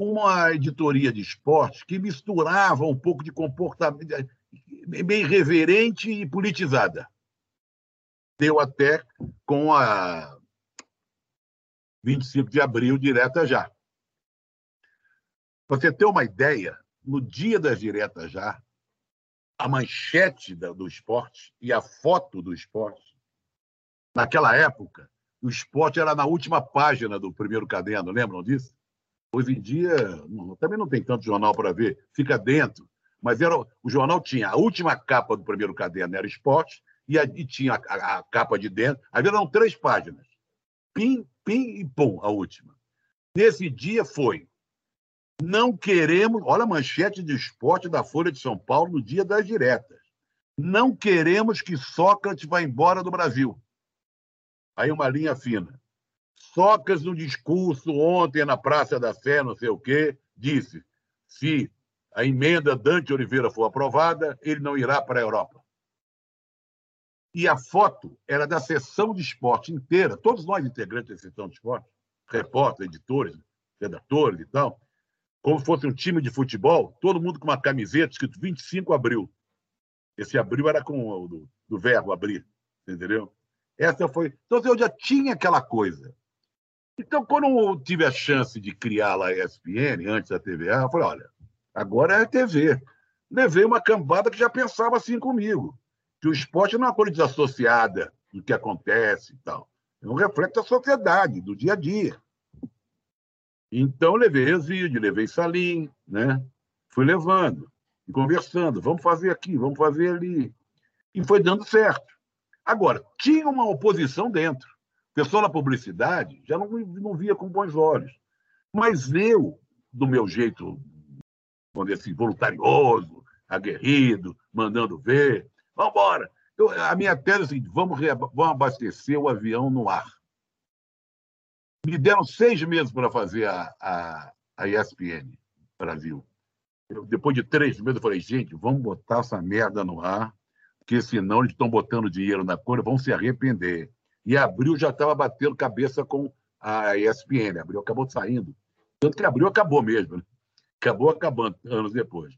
uma editoria de esportes que misturava um pouco de comportamento meio irreverente e politizada. Deu até com a 25 de abril, direta já. Para você ter uma ideia, no dia das diretas já, a manchete do esporte e a foto do esporte, naquela época, o esporte era na última página do primeiro caderno, lembram disso? Hoje em dia, também não tem tanto jornal para ver, fica dentro. Mas era, o jornal tinha a última capa do primeiro caderno, era esporte, e, a, e tinha a, a, capa de dentro. Aí eram três páginas. Pim, pim e pum, a última. Nesse dia foi. Não queremos. Olha a manchete de esporte da Folha de São Paulo no dia das diretas. Não queremos que Sócrates vá embora do Brasil. Aí uma linha fina. Sócrates, no discurso ontem na Praça da Sé, não sei o quê, disse: se a emenda Dante Oliveira for aprovada, ele não irá para a Europa. E a foto era da sessão de esporte inteira, todos nós integrantes da sessão de esporte, repórteres, editores, redatores e tal, como se fosse um time de futebol, todo mundo com uma camiseta escrito 25 abril. Esse abril era com o do, do verbo abrir, entendeu? Essa foi. Então eu já tinha aquela coisa. Então, quando eu tive a chance de criar lá a ESPN, antes da TVA, eu falei: olha, agora é a TV. Levei uma cambada que já pensava assim comigo que o esporte não é uma coisa desassociada do que acontece e tal. É um reflexo da sociedade, do dia a dia. Então, levei Resídio, levei Salim, né? Fui levando e conversando. Vamos fazer aqui, vamos fazer ali. E foi dando certo. Agora, tinha uma oposição dentro. O pessoal da publicidade já não, não via com bons olhos. Mas eu, do meu jeito, vamos dizer assim, voluntarioso, aguerrido, mandando ver, Vamos embora. a minha tese é a seguinte: vamos, vamos abastecer o avião no ar. Me deram seis meses para fazer a, a, a ESPN Brasil. Eu, depois de três meses, eu falei, gente, vamos botar essa merda no ar, porque senão eles estão botando dinheiro na cor, vão se arrepender. E Abril já estava batendo cabeça com a ESPN. Abril acabou saindo. Tanto que Abril acabou mesmo. Né? Acabou acabando anos depois.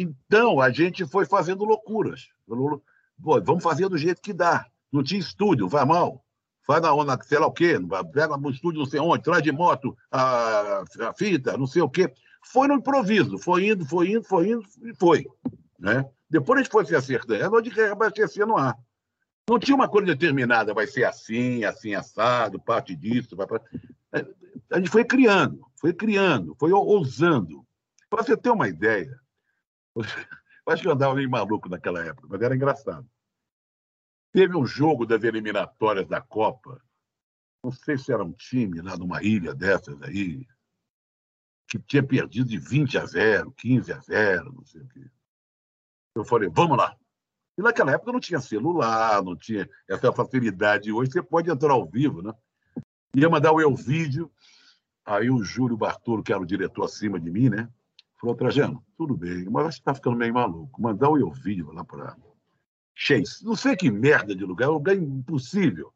Então, a gente foi fazendo loucuras. Pô, vamos fazer do jeito que dá. Não tinha estúdio, vai mal. Faz na onda, sei lá o quê, pega um estúdio não sei onde, traz de moto a, a fita, não sei o quê. foi no improviso, foi indo, foi indo, foi indo e foi. Né? Depois a gente foi se acertando, onde reabastecer no ar. Não tinha uma coisa determinada, vai ser assim, assim, assado, parte disso. Vai... A gente foi criando, foi criando, foi ousando. Para você ter uma ideia, eu acho que eu andava meio maluco naquela época, mas era engraçado. Teve um jogo das eliminatórias da Copa, não sei se era um time lá numa ilha dessas aí, que tinha perdido de 20 a 0, 15 a 0, não sei o quê. Eu falei, vamos lá. E naquela época não tinha celular, não tinha essa facilidade. Hoje você pode entrar ao vivo, né? Ia mandar o eu vídeo. Aí o Júlio Bartolo, que era o diretor acima de mim, né? Falou, Trajano, tudo bem, mas você está ficando meio maluco. Mandar o eu vídeo lá para Chase. Não sei que merda de lugar, é um lugar impossível.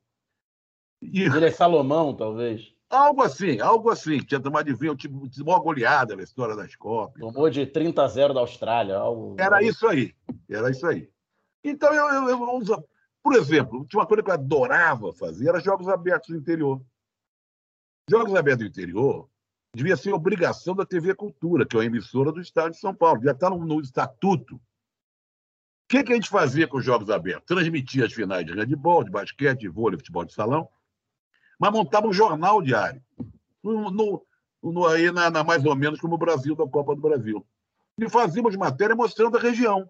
E... Ele é Salomão, talvez. Algo assim, algo assim. Tinha tomado de vinho, tipo, uma goleada na história das Copas. Tomou de 30 a 0 da Austrália. Algo... Era isso aí. Era isso aí. Então, eu, eu, eu uso. Por exemplo, tinha uma coisa que eu adorava fazer, era jogos abertos no interior. Jogos abertos no interior devia ser obrigação da TV Cultura, que é uma emissora do Estado de São Paulo. Devia estar no, no estatuto. O que, que a gente fazia com os jogos abertos? Transmitia as finais de handebol, de basquete, de vôlei, futebol de salão mas montava um jornal diário, no, no, no aí na, na, mais ou menos como o Brasil da Copa do Brasil. E fazíamos matéria mostrando a região.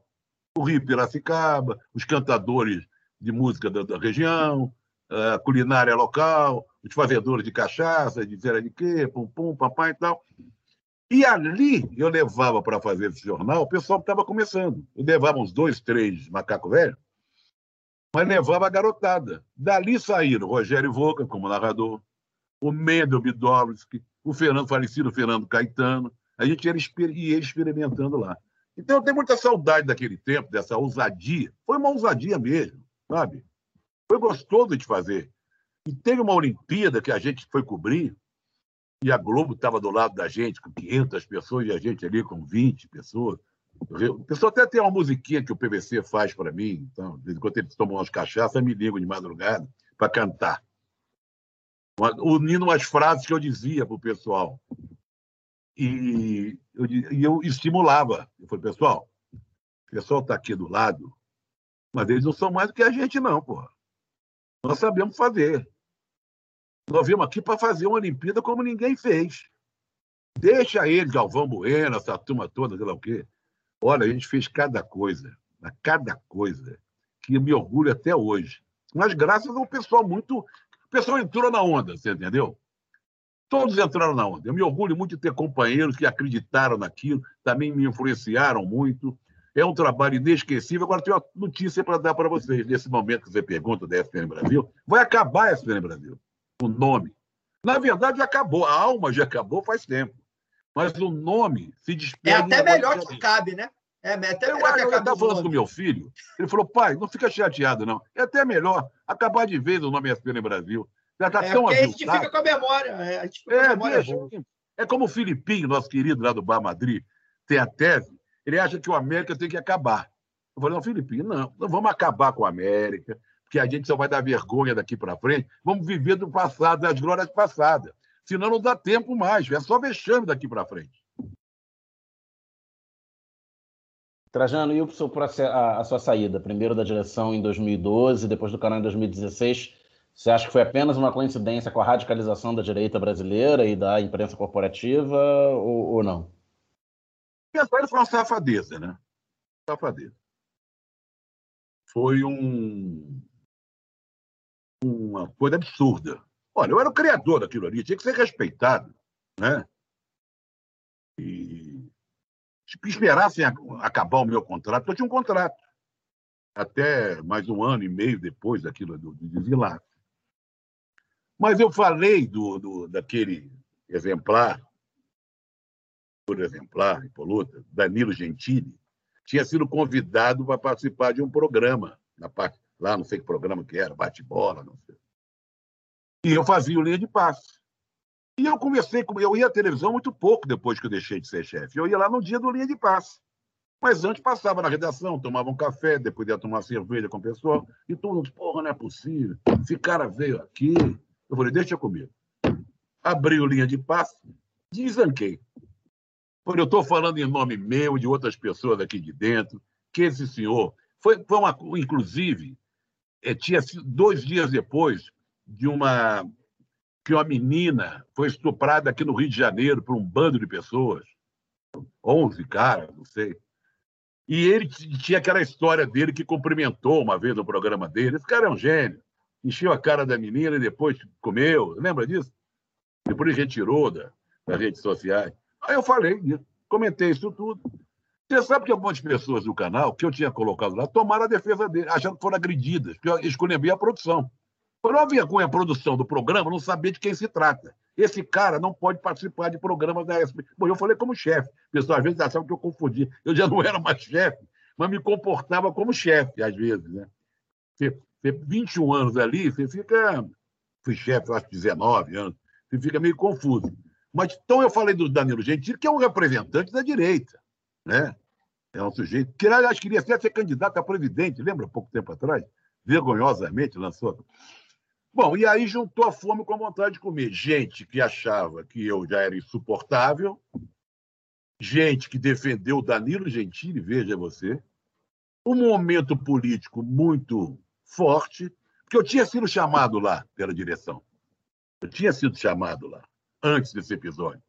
O Rio Piracicaba, os cantadores de música da, da região, a culinária local, os fazedores de cachaça, de zera de quê, pum, pum, papai e tal. E ali eu levava para fazer esse jornal o pessoal que estava começando. Eu levava uns dois, três macacos velhos, mas levava a garotada. Dali saíram Rogério Voca como narrador, o Mendel Bidowski, o Fernando falecido Fernando Caetano. A gente ia, ia experimentando lá. Então eu tenho muita saudade daquele tempo, dessa ousadia. Foi uma ousadia mesmo, sabe? Foi gostoso de fazer. E teve uma Olimpíada que a gente foi cobrir, e a Globo estava do lado da gente, com 500 pessoas, e a gente ali com 20 pessoas. O pessoal até tem uma musiquinha que o PVC faz para mim, então, enquanto eles tomam umas cachaças, me ligam de madrugada para cantar. Unindo umas frases que eu dizia para o pessoal. E eu, e eu estimulava. Eu falei, pessoal, o pessoal está aqui do lado, mas eles não são mais do que a gente, não, porra. Nós sabemos fazer. Nós viemos aqui para fazer uma Olimpíada como ninguém fez. Deixa ele, Galvão Bueno, essa turma toda, sei lá o quê. Olha, a gente fez cada coisa, cada coisa, que me orgulho até hoje. Mas graças ao pessoal muito. O pessoal entrou na onda, você entendeu? Todos entraram na onda. Eu me orgulho muito de ter companheiros que acreditaram naquilo, também me influenciaram muito. É um trabalho inesquecível. Agora, tem uma notícia para dar para vocês. Nesse momento que você pergunta da SPN Brasil, vai acabar a SPN Brasil, o nome. Na verdade, já acabou. A alma já acabou faz tempo. Mas o nome se despede. É até melhor que cabe, né? É, até eu, melhor eu estava falando com meu filho, ele falou, pai, não fica chateado, não. É até melhor acabar de vez o nome SPN Brasil. Já está é, tão a gente fica com a memória. É, a gente fica é, com a memória deixa, é como o Filipinho, nosso querido lá do Bar Madrid, tem a tese, ele acha que o América tem que acabar. Eu falei, não, Filipinho, não, não vamos acabar com o América, porque a gente só vai dar vergonha daqui para frente. Vamos viver do passado, das glórias passadas. Senão não dá tempo mais, é só vexame daqui para frente. Trajano, e o seu a, a sua saída? Primeiro da direção em 2012, depois do canal em 2016. Você acha que foi apenas uma coincidência com a radicalização da direita brasileira e da imprensa corporativa ou, ou não? Saída foi uma safadeza, né? Safadeza. Foi um, uma coisa absurda. Olha, eu era o criador daquilo ali, tinha que ser respeitado, né? E esperassem acabar o meu contrato, eu tinha um contrato. Até mais um ano e meio depois daquilo do, do. Mas eu falei do, do, daquele exemplar, por exemplar, impoluta, Danilo Gentili, tinha sido convidado para participar de um programa, na parte, lá não sei que programa que era, bate-bola, não sei. E eu fazia o linha de passe. E eu comecei, eu ia à televisão muito pouco depois que eu deixei de ser chefe. Eu ia lá no dia do linha de passe. Mas antes passava na redação, tomava um café, depois ia tomar cerveja com o pessoal. E todo mundo, porra, não é possível. Esse cara veio aqui. Eu falei, deixa comigo. Abri o linha de passe, desanquei. Porque eu estou falando em nome meu e de outras pessoas aqui de dentro, que esse senhor foi, foi uma, inclusive, é, tinha dois dias depois de uma que uma menina foi estuprada aqui no Rio de Janeiro por um bando de pessoas, 11 caras, não sei. E ele tinha aquela história dele que cumprimentou uma vez no programa dele. Esse cara é um gênio. Encheu a cara da menina e depois comeu. Lembra disso? Depois retirou da, das redes sociais. Aí eu falei comentei isso tudo. Você sabe que algumas pessoas do canal, que eu tinha colocado lá, tomaram a defesa dele, achando que foram agredidas, que eu escolhi a produção. Por uma vergonha a produção do programa não saber de quem se trata. Esse cara não pode participar de programas da ESP. Bom, eu falei como chefe. Pessoal às vezes achava que eu confundi. Eu já não era mais chefe, mas me comportava como chefe, às vezes. Né? Você, você, 21 anos ali, você fica. Fui chefe, acho, 19 anos. Você fica meio confuso. Mas então eu falei do Danilo Gentili, que é um representante da direita. Né? É um sujeito que, aliás, queria ser, ser candidato a presidente, lembra, pouco tempo atrás? Vergonhosamente lançou. Bom, e aí juntou a fome com a vontade de comer. Gente que achava que eu já era insuportável, gente que defendeu Danilo Gentili, veja você, um momento político muito forte, porque eu tinha sido chamado lá pela direção. Eu tinha sido chamado lá, antes desse episódio.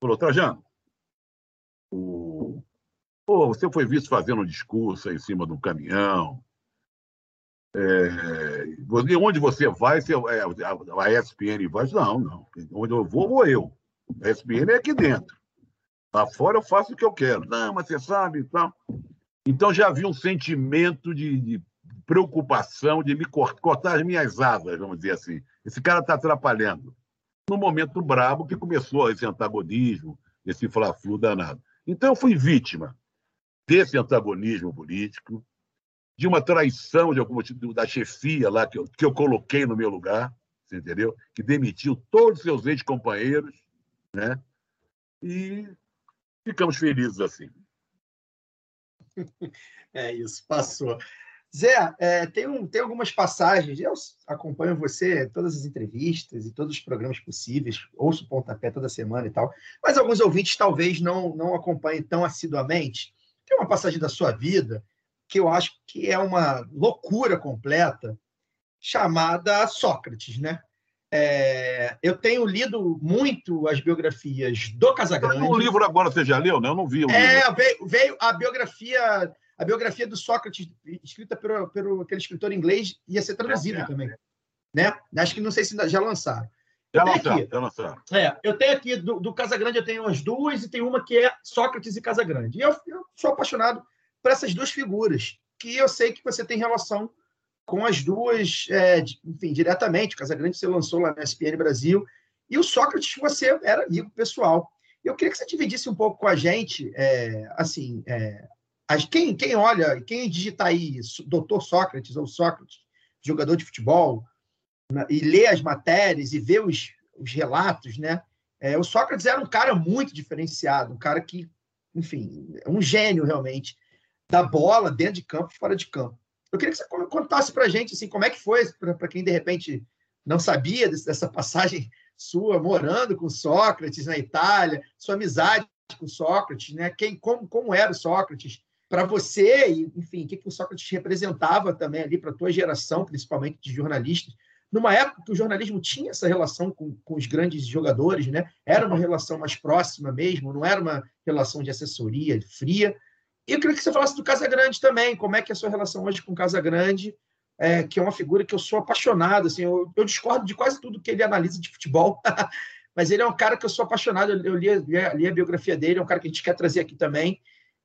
Falou, Trajano, o... Pô, você foi visto fazendo um discurso em cima de um caminhão, é, onde você vai, você, é, a ESPN vai? Não, não. Onde eu vou, vou eu. A ESPN é aqui dentro. Lá fora eu faço o que eu quero. Não, mas você sabe então. Então já havia um sentimento de, de preocupação de me cortar, cortar as minhas asas, vamos dizer assim. Esse cara está atrapalhando. No momento brabo que começou esse antagonismo, esse fla-flu danado. Então eu fui vítima desse antagonismo político, de uma traição de algum tipo da chefia lá que eu, que eu coloquei no meu lugar, você entendeu? Que demitiu todos os seus ex-companheiros, né? E ficamos felizes assim. É isso, passou. Zé, é, tem, um, tem algumas passagens, eu acompanho você todas as entrevistas e todos os programas possíveis, ouço o pontapé toda semana e tal, mas alguns ouvintes talvez não, não acompanhem tão assiduamente. Tem uma passagem da sua vida que eu acho que é uma loucura completa, chamada Sócrates, né? É, eu tenho lido muito as biografias do Casagrande. O livro agora você já leu, né? Eu não vi o é, livro. Veio, veio a biografia a biografia do Sócrates, escrita pelo, pelo aquele escritor inglês, ia ser traduzida é, também. Né? Acho que não sei se já lançaram. Já lançaram, já lançaram. É, eu tenho aqui, do, do Casagrande, eu tenho as duas, e tem uma que é Sócrates e Casagrande. E eu, eu sou apaixonado para essas duas figuras, que eu sei que você tem relação com as duas, é, enfim, diretamente. O Casagrande você lançou lá na SPN Brasil, e o Sócrates você era amigo pessoal. Eu queria que você dividisse um pouco com a gente, é, assim, é, quem, quem olha, quem digita aí Doutor Sócrates ou Sócrates, jogador de futebol, né, e lê as matérias e vê os, os relatos, né? É, o Sócrates era um cara muito diferenciado, um cara que, enfim, é um gênio realmente da bola dentro de campo e fora de campo. Eu queria que você contasse para gente assim, como é que foi, para quem de repente não sabia dessa passagem sua, morando com Sócrates na Itália, sua amizade com Sócrates, né? Quem, como, como era o Sócrates para você, enfim, o que, que o Sócrates representava também ali para a tua geração, principalmente de jornalistas, numa época que o jornalismo tinha essa relação com, com os grandes jogadores, né? Era uma relação mais próxima mesmo, não era uma relação de assessoria fria, e eu queria que você falasse do Casagrande também, como é que é a sua relação hoje com o Casagrande, é, que é uma figura que eu sou apaixonado, assim, eu, eu discordo de quase tudo que ele analisa de futebol, mas ele é um cara que eu sou apaixonado, eu li, li, li, a biografia dele, é um cara que a gente quer trazer aqui também,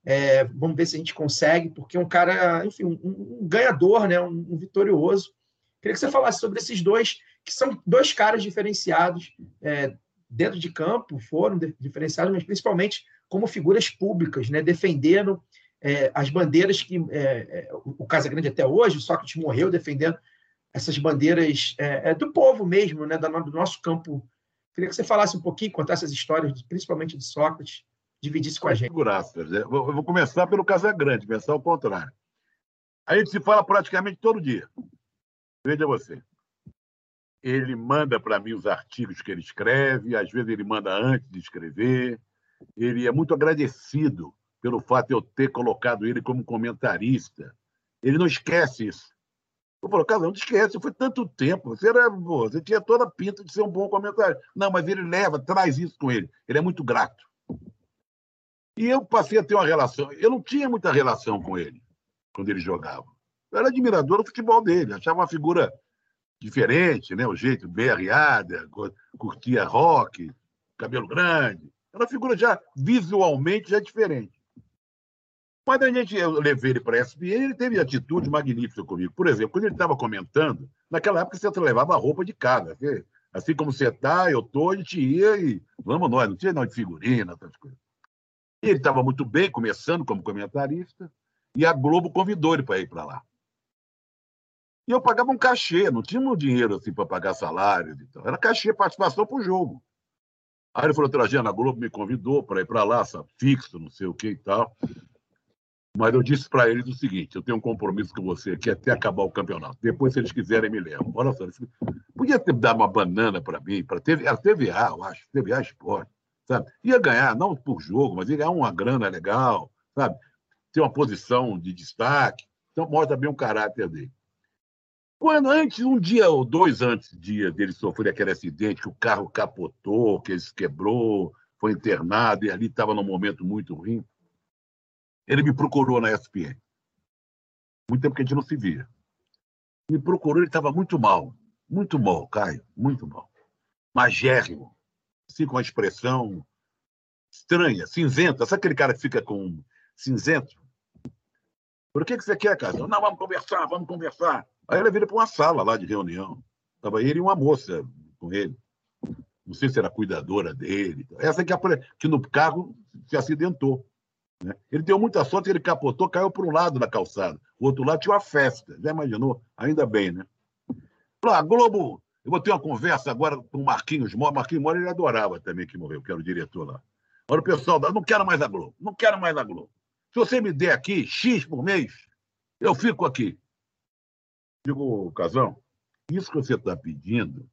é, vamos ver se a gente consegue, porque é um cara, enfim, um, um ganhador, né, um, um, vitorioso. Queria que você falasse sobre esses dois, que são dois caras diferenciados é, dentro de campo, foram diferenciados, mas principalmente como figuras públicas, né, defendendo é, as bandeiras que é, é o Casagrande até hoje, o Sócrates morreu defendendo essas bandeiras é, é, do povo mesmo, né, do nosso campo. Queria que você falasse um pouquinho, contasse essas histórias, principalmente de Sócrates, dividisse com a gente. Eu vou começar pelo Casagrande, começar ao contrário. A gente se fala praticamente todo dia. Veja você. Ele manda para mim os artigos que ele escreve, às vezes ele manda antes de escrever, ele é muito agradecido pelo fato de eu ter colocado ele como comentarista. Ele não esquece isso. Eu falo, cara, não esquece, foi tanto tempo, você, era, você tinha toda a pinta de ser um bom comentarista. Não, mas ele leva, traz isso com ele. Ele é muito grato. E eu passei a ter uma relação. Eu não tinha muita relação com ele quando ele jogava. Eu era admirador do futebol dele, achava uma figura diferente, né? o jeito berreada, curtia rock, cabelo grande. Era uma figura já visualmente já diferente. Mas a gente, eu levei ele para a ESPN ele teve atitude magnífica comigo. Por exemplo, quando ele estava comentando, naquela época você levava a roupa de casa. Assim como você está, eu estou, a gente ia e vamos nós, não tinha não de figurina, essas coisas. Ele estava muito bem, começando como comentarista, e a Globo convidou ele para ir para lá. E eu pagava um cachê, não tinha um dinheiro assim para pagar salários e tal. Era cachê, participação para o jogo. Aí ele falou, Trajano, a Globo me convidou para ir para lá, sabe, fixo, não sei o que e tal. Mas eu disse para eles o seguinte: eu tenho um compromisso com você que é até acabar o campeonato. Depois, se eles quiserem, me levam. Olha só, podia ter dado uma banana para mim, para TV, a TVA, eu acho, TVA Esporte, sabe? Ia ganhar, não por jogo, mas ia ganhar uma grana legal, sabe? Ter uma posição de destaque. Então, mostra bem o caráter dele. Quando antes, um dia ou dois antes dia dele sofrer aquele acidente, que o carro capotou, que ele se quebrou, foi internado e ali estava num momento muito ruim, ele me procurou na ESPN. Muito tempo que a gente não se via. Me procurou, ele estava muito mal. Muito mal, Caio, muito mal. Magérrimo. Assim, com a expressão estranha, cinzenta. Sabe aquele cara que fica com cinzento? Por que, que você quer, cara? Não, vamos conversar, vamos conversar. Aí ele vira para uma sala lá de reunião. Estava ele e uma moça com ele. Não sei se era cuidadora dele. Essa que, que no carro se acidentou. Né? Ele deu muita sorte, ele capotou, caiu para um lado da calçada. O outro lado tinha uma festa. Já imaginou? Ainda bem, né? Falou, ah, Globo, eu vou ter uma conversa agora com o Marquinhos Mora. Marquinhos Mora ele adorava também que morreu, que era o diretor lá. Olha o pessoal, não quero mais a Globo, não quero mais a Globo. Se você me der aqui X por mês, eu fico aqui. Digo, Casão, isso que você está pedindo,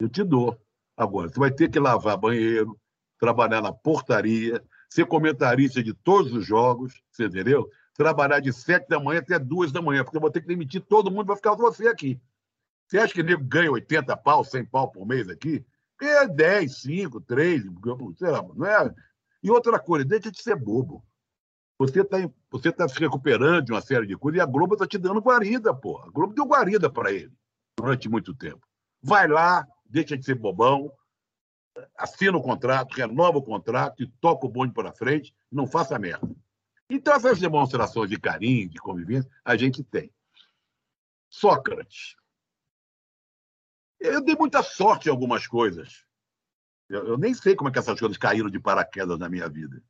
eu te dou. Agora, você vai ter que lavar banheiro, trabalhar na portaria, ser comentarista de todos os jogos, você entendeu? Trabalhar de sete da manhã até duas da manhã, porque eu vou ter que demitir todo mundo para ficar você aqui. Você acha que nego ganha 80 pau, 100 pau por mês aqui? É 10, 5, 3, sei lá, não é? E outra coisa, deixa de ser bobo. Você está você tá se recuperando de uma série de coisas e a Globo está te dando guarida, porra. A Globo deu guarida para ele durante muito tempo. Vai lá, deixa de ser bobão, assina o contrato, renova o contrato e toca o bonde para frente, não faça merda. Então, essas demonstrações de carinho, de convivência, a gente tem. Sócrates. Eu dei muita sorte em algumas coisas. Eu, eu, nem sei como é que essas coisas caíram de paraquedas na minha vida.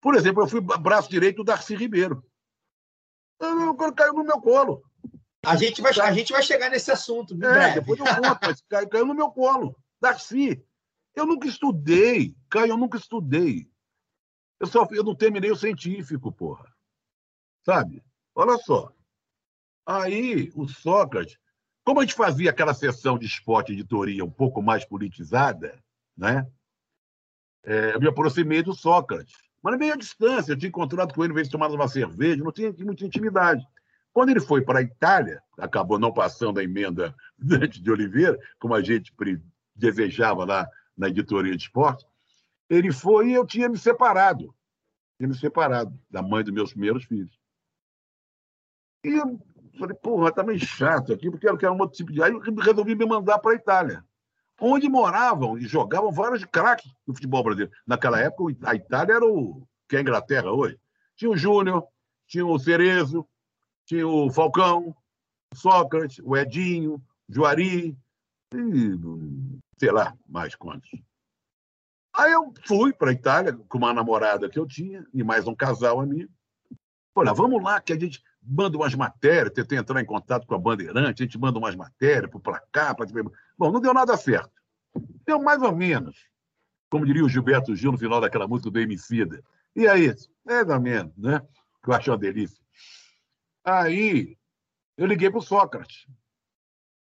Por exemplo, eu fui braço direito do Darcy Ribeiro. Eu, caiu no meu colo. A gente vai, a gente vai chegar nesse assunto. É, depois eu conto, mas caiu, caiu no meu colo. Darcy. Eu nunca estudei, Caio, eu nunca estudei. Eu, só, eu não terminei o científico, porra. Sabe? Olha só. Aí, o Sócrates, como a gente fazia aquela sessão de esporte editoria um pouco mais politizada, né? É, eu me aproximei do Sócrates. Mas meio à distância, eu tinha encontrado com ele, veio tomar uma cerveja, não tinha muita intimidade. Quando ele foi para a Itália, acabou não passando a emenda Dante de Oliveira, como a gente desejava lá na editoria de esporte, ele foi e eu tinha me separado. Tinha me separado da mãe dos meus primeiros filhos. E falei, porra, tá meio chato aqui, porque eu quero um outro tipo de. Aí resolvi me mandar para a Itália, onde moravam e jogavam vários craques do futebol brasileiro. Naquela época, a Itália era o que é a Inglaterra hoje. Tinha o Júnior, tinha o Cerezo, tinha o Falcão, o Sócrates, o Edinho, o Juari, e sei lá mais quantos. Aí eu fui para a Itália com uma namorada que eu tinha e mais um casal amigo. Olha, vamos lá que a gente manda umas matérias, tentei entrar em contato com a Bandeirante, a gente manda umas matérias para cá, para Bom, não deu nada certo. Deu mais ou menos. Como diria o Gilberto Gil no final daquela música do Emicida. E aí? Mais ou menos, né? Que eu acho uma delícia. Aí eu liguei para o Sócrates.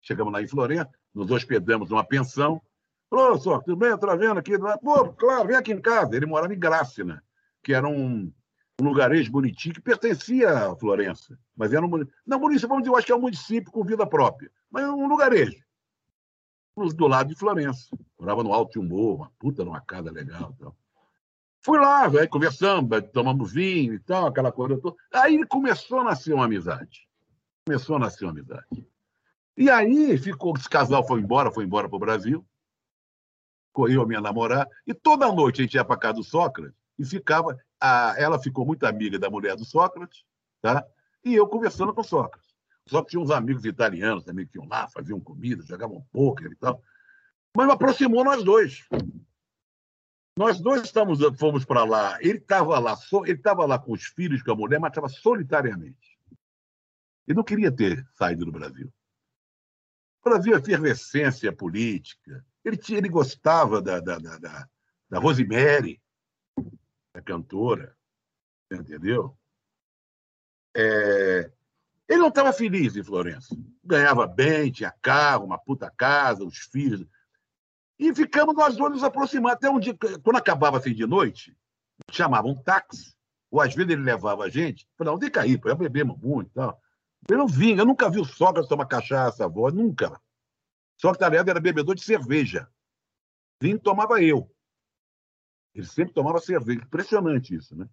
Chegamos lá em Florença, nos hospedamos numa pensão, Ô, só, tudo bem? Tá vendo aqui? Pô, claro, vem aqui em casa. Ele morava em Grácina, que era um, um lugarejo bonitinho que pertencia a Florença. Mas era um. Não, município, vamos dizer, eu acho que é um município com vida própria. Mas é um lugarejo. Do lado de Florença. Morava no Alto de um morro, uma puta numa casa legal. Fui lá, velho, conversamos, tomamos vinho e tal, aquela coisa toda. Aí começou a nascer uma amizade. Começou a nascer uma amizade. E aí ficou, esse casal foi embora, foi embora para o Brasil. Correu a minha namorada. E toda noite a gente ia para casa do Sócrates e ficava. A, ela ficou muito amiga da mulher do Sócrates, tá? E eu conversando com o Sócrates. Só que tinha uns amigos italianos também que iam lá, faziam comida, jogavam pôquer e tal. Mas aproximou nós dois. Nós dois estamos, fomos para lá. Ele estava lá, ele estava lá com os filhos, com a mulher, mas estava solitariamente. Ele não queria ter saído do Brasil. O Brasil é efervescência política. Ele, tinha, ele gostava da, da, da, da, da Rosemary, a cantora, entendeu? É, ele não estava feliz em Florença. Ganhava bem, tinha carro, uma puta casa, os filhos. E ficamos nós dois nos aproximando. Até um dia, quando acabava assim de noite, chamava um táxi, ou às vezes ele levava a gente, falava, tem que ir, já bebemos muito e tal. Eu não vinha, eu nunca vi o Sócrates tomar cachaça, avó, nunca. Sócrates, aliás, era bebedor de cerveja. Vinho tomava eu. Ele sempre tomava cerveja. Impressionante isso, né?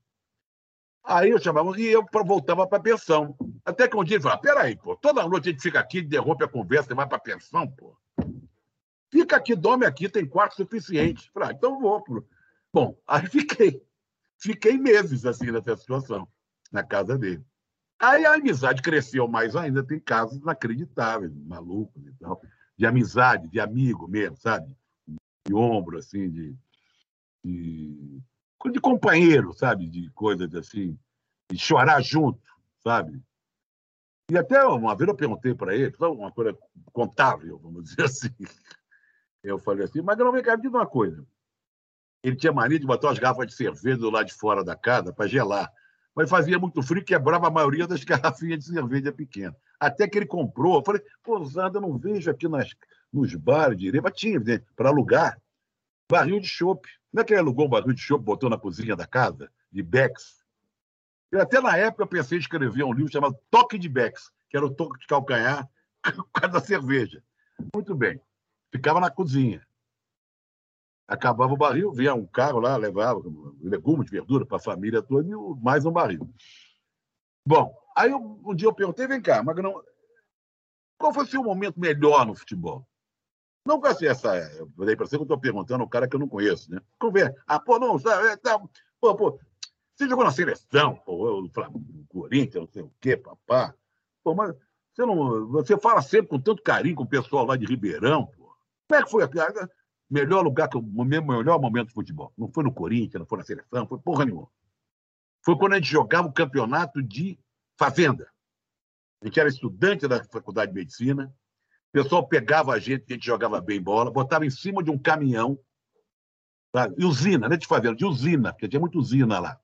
Aí eu chamava, e eu voltava para a pensão. Até que um dia ele falou: peraí, pô, toda noite a gente fica aqui, interrompe a conversa e vai para a pensão, pô. Fica aqui, dorme aqui, tem quarto suficiente. Falei, ah, então vou. Pro... Bom, aí fiquei. Fiquei meses assim nessa situação, na casa dele. Aí a amizade cresceu mais ainda, tem casos inacreditáveis, malucos e tal, de amizade, de amigo mesmo, sabe? De ombro, assim, de, de, de companheiro, sabe? De coisas assim, de chorar junto, sabe? E até uma vez eu perguntei para ele, uma coisa contável, vamos dizer assim. Eu falei assim, mas não vem cá, me uma coisa. Ele tinha mania de botar as garrafas de cerveja do lado de fora da casa para gelar. Mas fazia muito frio e quebrava a maioria das garrafinhas de cerveja pequena. Até que ele comprou. Eu falei, pô, Zanda, eu não vejo aqui nas, nos bares de Ireba. Tinha, para alugar. Barril de chopp. Não é que ele alugou um barril de chopp botou na cozinha da casa? De Becks. Eu, até na época pensei em escrever um livro chamado Toque de Becks, que era o toque de calcanhar por causa da cerveja. Muito bem. Ficava na cozinha. Acabava o barril, vinha um carro lá, levava legumes, verdura para a família toda e mais um barril. Bom, aí um dia eu perguntei, vem cá, Magrão, qual foi o seu momento melhor no futebol? Não com essa. Eu dei para você que eu estou perguntando ao cara que eu não conheço, né? Conversa. Ah, pô, não, sabe? É, tá, pô, pô, você jogou na seleção, pô, o Corinthians, não sei o quê, papá. Pô, mas você não. Você fala sempre com tanto carinho com o pessoal lá de Ribeirão, pô. Como é que foi aqui? Melhor lugar que o melhor momento de futebol. Não foi no Corinthians, não foi na seleção, foi porra nenhuma. Foi quando a gente jogava o campeonato de fazenda. A gente era estudante da faculdade de medicina. O pessoal pegava a gente, que a gente jogava bem bola, botava em cima de um caminhão. Sabe? Usina, né? De fazenda, de usina, porque tinha muita usina lá.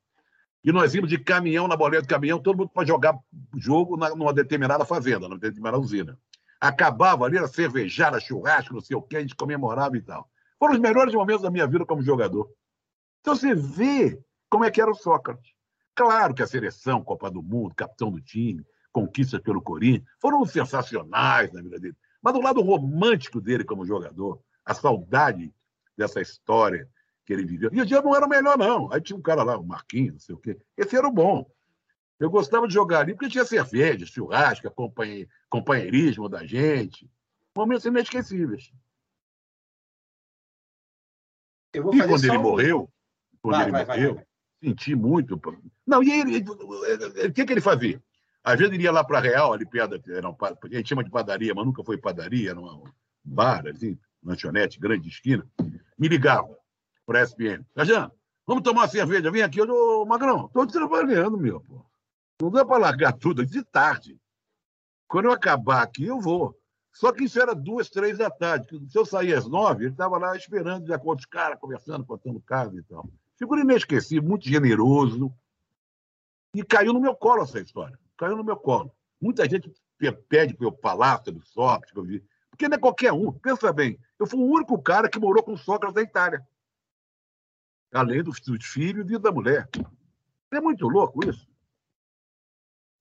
E nós íamos de caminhão na boleia do caminhão, todo mundo para jogar jogo numa determinada fazenda, numa determinada usina. Acabava ali, era cervejada, churrasco, não sei o quê, a gente comemorava e tal. Foram os melhores momentos da minha vida como jogador. Então você vê como é que era o Sócrates. Claro que a seleção, Copa do Mundo, capitão do time, conquistas pelo Corinthians, foram sensacionais na vida dele. Mas do lado romântico dele como jogador, a saudade dessa história que ele viveu. E o dia não era o melhor, não. Aí tinha um cara lá, o Marquinhos, não sei o quê. Esse era o bom. Eu gostava de jogar ali porque tinha cerveja, churrasco, companheirismo da gente. Momentos inesquecíveis. e quando ele um... morreu, quando vai, ele vai, morreu, vai, senti muito. Não, e ele, o que, que ele fazia? Às vezes ele ia lá para Real, ali perto, era um, a gente chama de padaria, mas nunca foi padaria, era um bar, assim, lanchonete, grande esquina. Me ligava para a SPN. Cajã, vamos tomar uma cerveja, vem aqui. Eu, ô, Magrão, estou trabalhando, meu, pô. Não dá para largar tudo de tarde. Quando eu acabar aqui, eu vou. Só que isso era duas, três da tarde. Se eu sair às nove, ele estava lá esperando, já com outros caras, conversando, contando caso e tal. Figura inesquecível, muito generoso. E caiu no meu colo essa história. Caiu no meu colo. Muita gente pede para eu falar sobre Sócrates, porque Porque não é qualquer um. Pensa bem, eu fui o único cara que morou com Sócrates na Itália. Além dos, dos filhos e da mulher. É muito louco isso.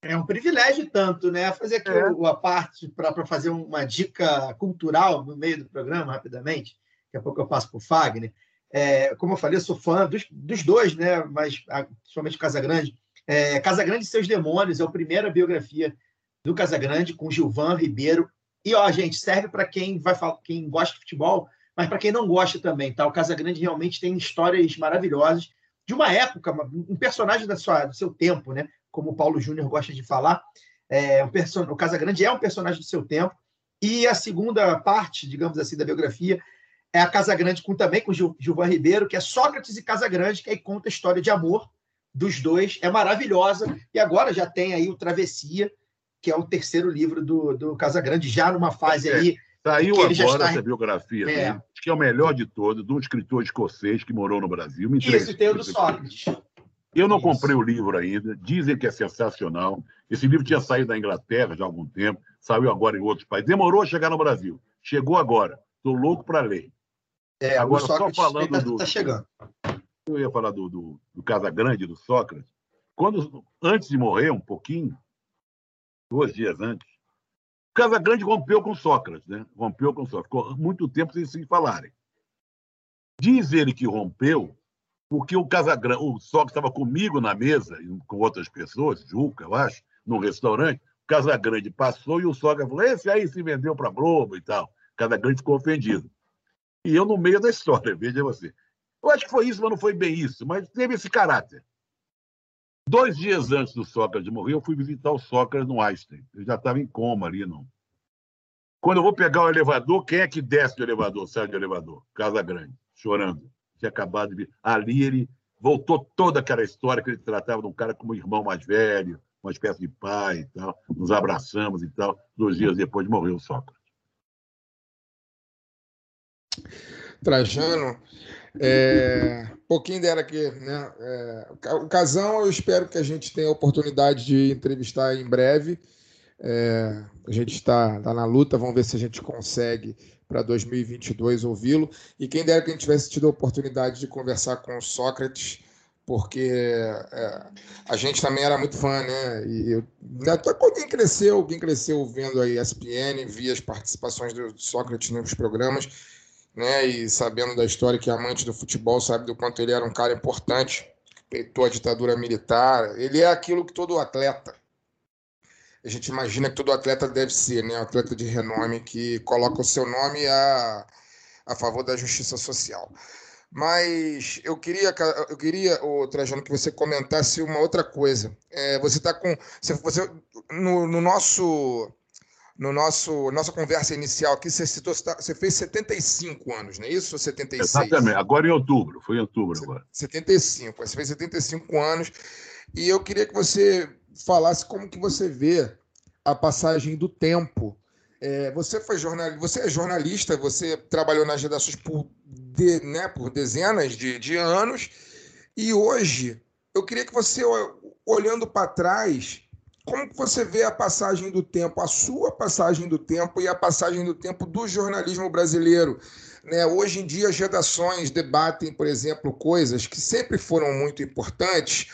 É um privilégio tanto, né? Fazer aqui É. o- a parte para fazer uma dica cultural no meio do programa, rapidamente. Daqui a pouco eu passo para o Fagner. É, como eu falei, eu sou fã dos, dos dois, né? Mas principalmente Casagrande. É, Casagrande e seus demônios é a primeira biografia do Casagrande com Gilvan Ribeiro. E ó, gente, serve para quem vai quem gosta de futebol, mas para quem não gosta também, tá? O Casagrande realmente tem histórias maravilhosas de uma época, um personagem da sua, do seu tempo, né? Como o Paulo Júnior gosta de falar. É, um person... O Casagrande é um personagem do seu tempo. E a segunda parte, digamos assim, da biografia é a Casagrande com também com Gil- Gilvan Ribeiro, que é Sócrates e Casagrande, que aí conta a história de amor dos dois. É maravilhosa. E agora já tem aí o Travessia, que é o terceiro livro do, do Casagrande, já numa fase É. aí. Saiu agora está- essa biografia É. dele, que é o melhor de todos, de um escritor escocês que morou no Brasil. Me Isso, e tem o do Sócrates. Eu não Isso. comprei o livro ainda, dizem que é sensacional. Esse livro tinha saído da Inglaterra já há algum tempo, saiu agora em outros países. Demorou a chegar no Brasil. Chegou agora. Estou louco para ler. É, Agora, só falando tá, do- tá chegando. Eu ia falar do, do, do Casagrande, do Sócrates. Quando, antes de morrer, um pouquinho, dois dias antes, o Casagrande rompeu com Sócrates, né? Rompeu com Sócrates. Ficou muito tempo sem se falarem. Diz ele que rompeu porque o Casagrande, o Sócrates estava comigo na mesa, com outras pessoas, Juca, eu acho, num restaurante. O Casagrande passou e o Sócrates falou: esse aí se vendeu para Globo e tal. O Casagrande ficou ofendido. E eu no meio da história, veja você. Eu acho que foi isso, mas não foi bem isso, mas teve esse caráter. Dois dias antes do Sócrates morrer, eu fui visitar o Sócrates no Einstein. Eu já estava em coma ali, não. Quando eu vou pegar o elevador, quem é que desce do elevador, sai do elevador? Casa Grande, chorando. Tinha acabado de vir. Ali ele voltou toda aquela história que ele tratava de um cara como irmão mais velho, uma espécie de pai e tal. Nos abraçamos e tal. Dois dias depois morreu o Sócrates. Trajano, é, pouquinho dera aqui, né? É, o Ca- o Casão, eu espero que a gente tenha a oportunidade de entrevistar em breve. É, a gente está tá na luta, vamos ver se a gente consegue para 2022 ouvi-lo. E quem dera que a gente tivesse tido a oportunidade de conversar com o Sócrates, porque é, a gente também era muito fã, né? E eu, até quem cresceu, quem cresceu vendo a ESPN, via as participações do Sócrates nos programas, né? E sabendo da história que amante do futebol, sabe do quanto ele era um cara importante, peitou a ditadura militar. Ele é aquilo que todo atleta. A gente imagina que todo atleta deve ser, né? Um atleta de renome que coloca o seu nome a, a favor da justiça social. Mas eu queria, eu queria, ô, Trajano, que você comentasse uma outra coisa. É, você está com. Você, você- no, no nosso. No nosso nossa conversa inicial aqui, você citou, você tá- fez 75 anos, não é isso? Ou 76? Exatamente. Agora em outubro. Foi em outubro agora. 75. Você fez 75 anos. E eu queria que você falasse como que você vê a passagem do tempo. É, você foi jornal, você é jornalista, você trabalhou nas redações por, de- né, por dezenas de, de anos. E hoje, eu queria que você, olhando para trás, como você vê a passagem do tempo, a sua passagem do tempo e a passagem do tempo do jornalismo brasileiro? né? Hoje em dia, as redações debatem, por exemplo, coisas que sempre foram muito importantes,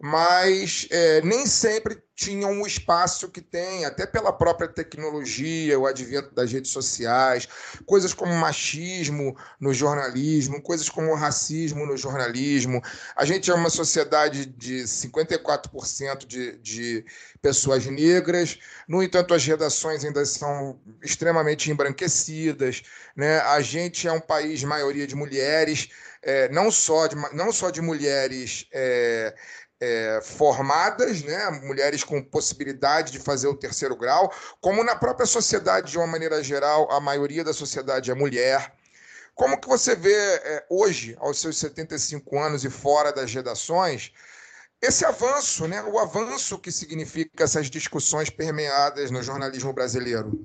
mas é, nem sempre tinham o espaço que tem, até pela própria tecnologia, o advento das redes sociais, coisas como machismo no jornalismo, coisas como racismo no jornalismo. A gente é uma sociedade de 54% de, de pessoas negras, no entanto, as redações ainda são extremamente embranquecidas. Né? A gente é um país maioria de mulheres, é, não, só de, não só de mulheres. É, formadas, né, mulheres com possibilidade de fazer o terceiro grau, como na própria sociedade de uma maneira geral, a maioria da sociedade é mulher. Como que você vê é, hoje, aos seus 75 anos e fora das redações, esse avanço, né, o avanço que significa essas discussões permeadas no jornalismo brasileiro?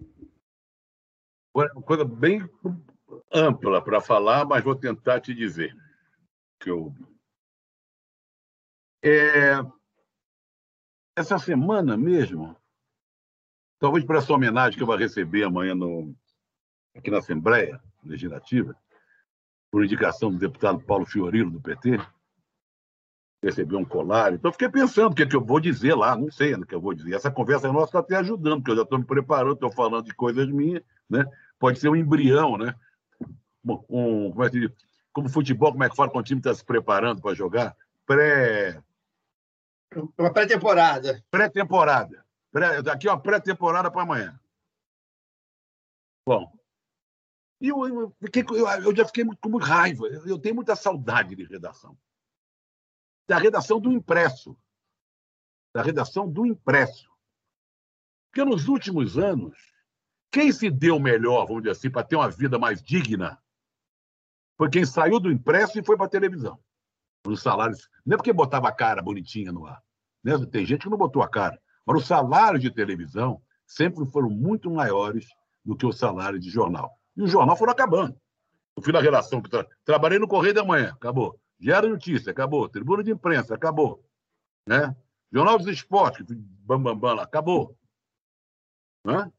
Uma coisa bem ampla para falar, mas vou tentar te dizer que eu é, essa semana mesmo, talvez para essa homenagem que eu vou receber amanhã no, aqui na Assembleia Legislativa, por indicação do deputado Paulo Fiorilo, do PT, recebeu um colar. Então, fiquei pensando o que, é que eu vou dizer lá, não sei o que eu vou dizer. Essa conversa nossa está até ajudando, porque eu já estou me preparando, estou falando de coisas minhas, né? Pode ser um embrião, né? Um, como, é que, como futebol, como é que fala quando o time está se preparando para jogar? Pré. Uma pré-temporada. Pré-temporada. Pré, daqui uma pré-temporada para amanhã. Bom. E eu, eu, eu, eu, já fiquei muito, com muito raiva. Eu tenho muita saudade de redação da redação do impresso. Da redação do impresso. Porque nos últimos anos, quem se deu melhor, vamos dizer assim, para ter uma vida mais digna, foi quem saiu do impresso e foi para a televisão. Os salários. Não é porque botava a cara bonitinha no ar. Né? Tem gente que não botou a cara. Mas os salários de televisão sempre foram muito maiores do que o salário de jornal. E o jornal foram acabando. Eu fui na relação tra... trabalhei no Correio da Manhã, acabou. Diário Notícia, acabou. Tribuna de Imprensa, acabou. Né? Jornal dos Esportes, bam, bam, bam, acabou. Né?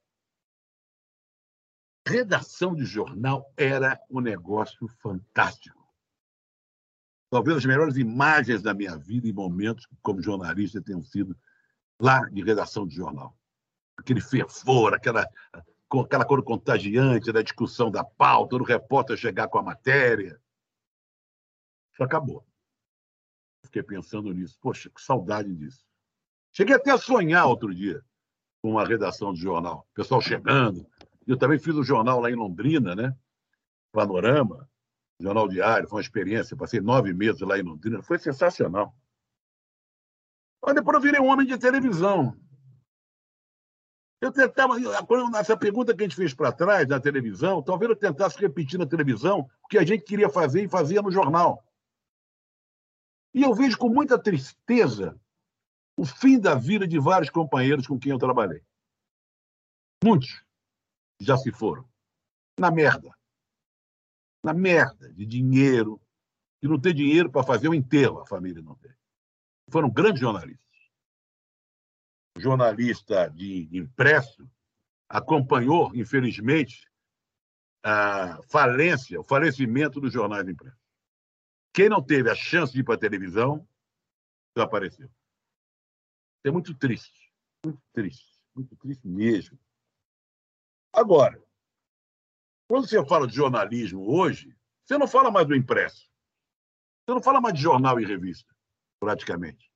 Redação de jornal era um negócio fantástico. Talvez as melhores imagens da minha vida e momentos como jornalista tenham sido lá de redação de jornal. Aquele fervor, aquela, aquela cor contagiante da discussão da pauta, do repórter chegar com a matéria. Isso acabou. Fiquei pensando nisso. Poxa, que saudade disso. Cheguei até a sonhar outro dia com uma redação de jornal. O pessoal chegando. Eu também fiz o um jornal lá em Londrina, né? Panorama, jornal diário. Foi uma experiência. Passei nove meses lá em Londrina. Foi sensacional. Mas depois eu virei um homem de televisão. Eu tentava, essa pergunta que a gente fez para trás na televisão, talvez eu tentasse repetir na televisão o que a gente queria fazer e fazia no jornal. E eu vejo com muita tristeza o fim da vida de vários companheiros com quem eu trabalhei. Muitos já se foram. Na merda. Na merda de dinheiro. De não ter dinheiro para fazer o enterro, a família não tem. Foram grandes jornalistas. Jornalista de impresso acompanhou, infelizmente, a falência, o falecimento dos jornais impressos. Quem não teve a chance de ir para a televisão, desapareceu. É muito triste. Muito triste. Muito triste mesmo. Agora, quando você fala de jornalismo hoje, você não fala mais do impresso. Você não fala mais de jornal e revista, praticamente.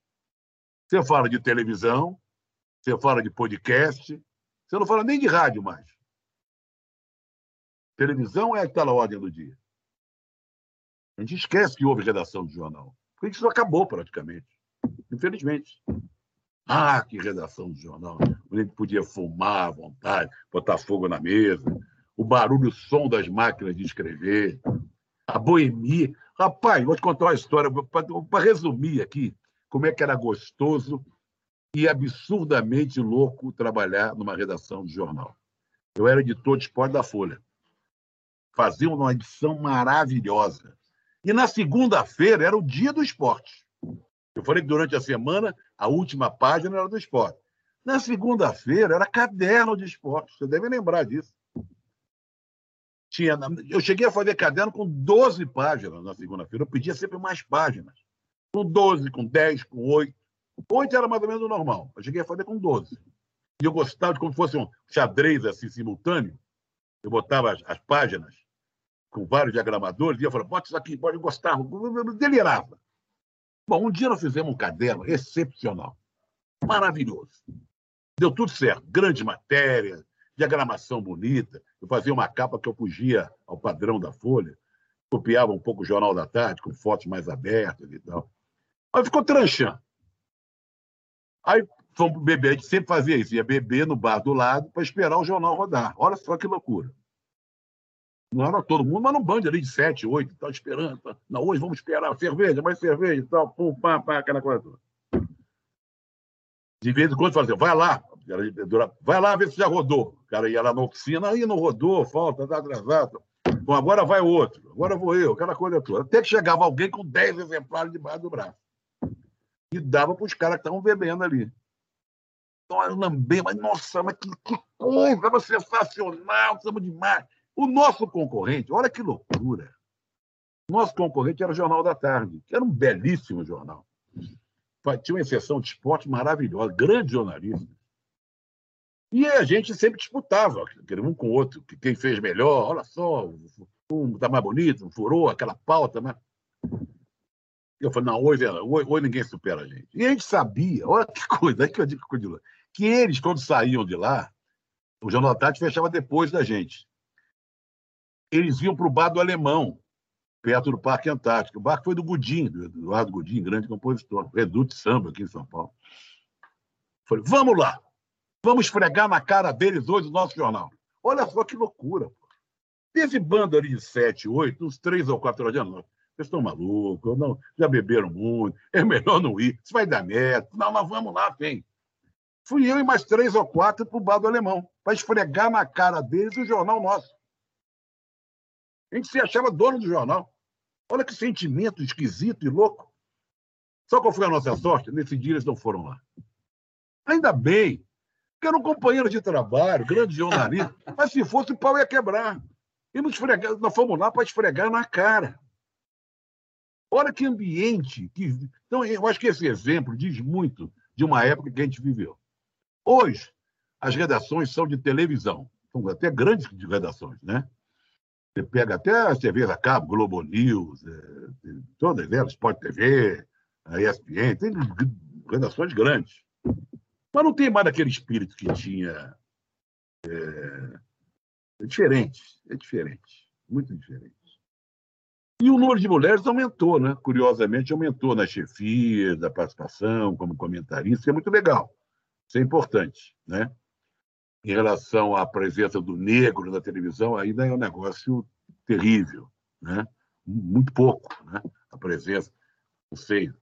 Você fala de televisão, você fala de podcast, você não fala nem de rádio mais. Televisão é a que está na ordem do dia. A gente esquece que houve redação de jornal. Porque isso acabou praticamente. Infelizmente. Ah, que redação de jornal. A gente podia fumar à vontade, botar fogo na mesa, o barulho, o som das máquinas de escrever, a boemia. Rapaz, vou te contar uma história, para resumir aqui, como é que era gostoso e absurdamente louco trabalhar numa redação de jornal. Eu era editor de esporte da Folha. Fazia uma edição maravilhosa. E na segunda-feira era o dia do esporte. Eu falei que durante a semana a última página era do esporte. Na segunda-feira era caderno de esporte. Você deve lembrar disso. Tinha, eu cheguei a fazer caderno com 12 páginas na segunda-feira. Eu pedia sempre mais páginas. Com 12, com 10, com 8. 8 era mais ou menos o normal. Eu cheguei a fazer com 12. E eu gostava de como fosse um xadrez assim, simultâneo. Eu botava as, as páginas com vários diagramadores, e eu falava, bota isso aqui, pode gostar, eu delirava. Bom, um dia nós fizemos um caderno excepcional, maravilhoso. Deu tudo certo, grande matéria, diagramação bonita. Eu fazia uma capa que eu fugia ao padrão da Folha, copiava um pouco o Jornal da Tarde, com fotos mais abertas e tal. Mas ficou tranchando. Aí fomos beber, a gente sempre fazia isso, ia beber no bar do lado para esperar o jornal rodar. Olha só que loucura. Não era todo mundo, mas no bando ali de sete, oito, tá esperando. Tá. Não, hoje vamos esperar cerveja, mais cerveja e tal, pum, pá, pá, aquela coisa toda. De vez em quando fazia, vai lá, vai lá ver se já rodou. O cara ia lá na oficina, aí não rodou, falta, tá atrasado. Bom, agora vai outro, agora vou eu, aquela coisa toda. Até que chegava alguém com dez exemplares debaixo do braço. E dava para os caras que estavam bebendo ali. Então, eu mas nossa, mas que, que coisa, sensacional, estamos demais. O nosso concorrente, olha que loucura. Nosso concorrente era o Jornal da Tarde, que era um belíssimo jornal. Tinha uma exceção de esporte maravilhosa, grande jornalista. E a gente sempre disputava, um com o outro, que quem fez melhor, olha só, um está mais bonito, furou aquela pauta. Mas... Eu falei, não, hoje, hoje, hoje, ninguém supera a gente. E a gente sabia, olha que coisa, que eu digo que eles, quando saíam de lá, o Jornal Tarde fechava depois da gente. Eles iam para o bar do Alemão, perto do Parque Antártico. O bar foi do Gudim, do Eduardo Gudim, grande compositor, reduto samba aqui em São Paulo. Falei, vamos lá, vamos esfregar na cara deles hoje o nosso jornal. Olha só que loucura. Teve bando ali de sete, oito, uns três ou quatro horas de noite. Vocês estão malucos, não, já beberam muito, é melhor não ir, isso vai dar merda. Não, nós vamos lá, vem. Fui eu e mais três ou quatro para o bar do Alemão, para esfregar na cara deles o jornal nosso. A gente se achava dono do jornal. Olha que sentimento esquisito e louco. Só qual foi a nossa sorte? Nesse dia eles não foram lá. Ainda bem, que eram companheiros de trabalho, grandes jornalistas, mas se fosse o pau ia quebrar. E nos esfregar, nós fomos lá para esfregar na cara. Olha que ambiente. Que... Então, eu acho que esse exemplo diz muito de uma época que a gente viveu. Hoje, as redações são de televisão, são até grandes redações, né? Você pega até as TVs a cabo, Globo News, é, todas elas, Sport TV, a ESPN, tem redações grandes. Mas não tem mais aquele espírito que tinha. É, é diferente, é diferente, muito diferente. E o número de mulheres aumentou, né? Curiosamente, aumentou na chefia, da participação, como comentarista, que é muito legal. Isso é importante, né? Em relação à presença do negro na televisão, ainda é um negócio terrível, né? Muito pouco, né? A presença, não sei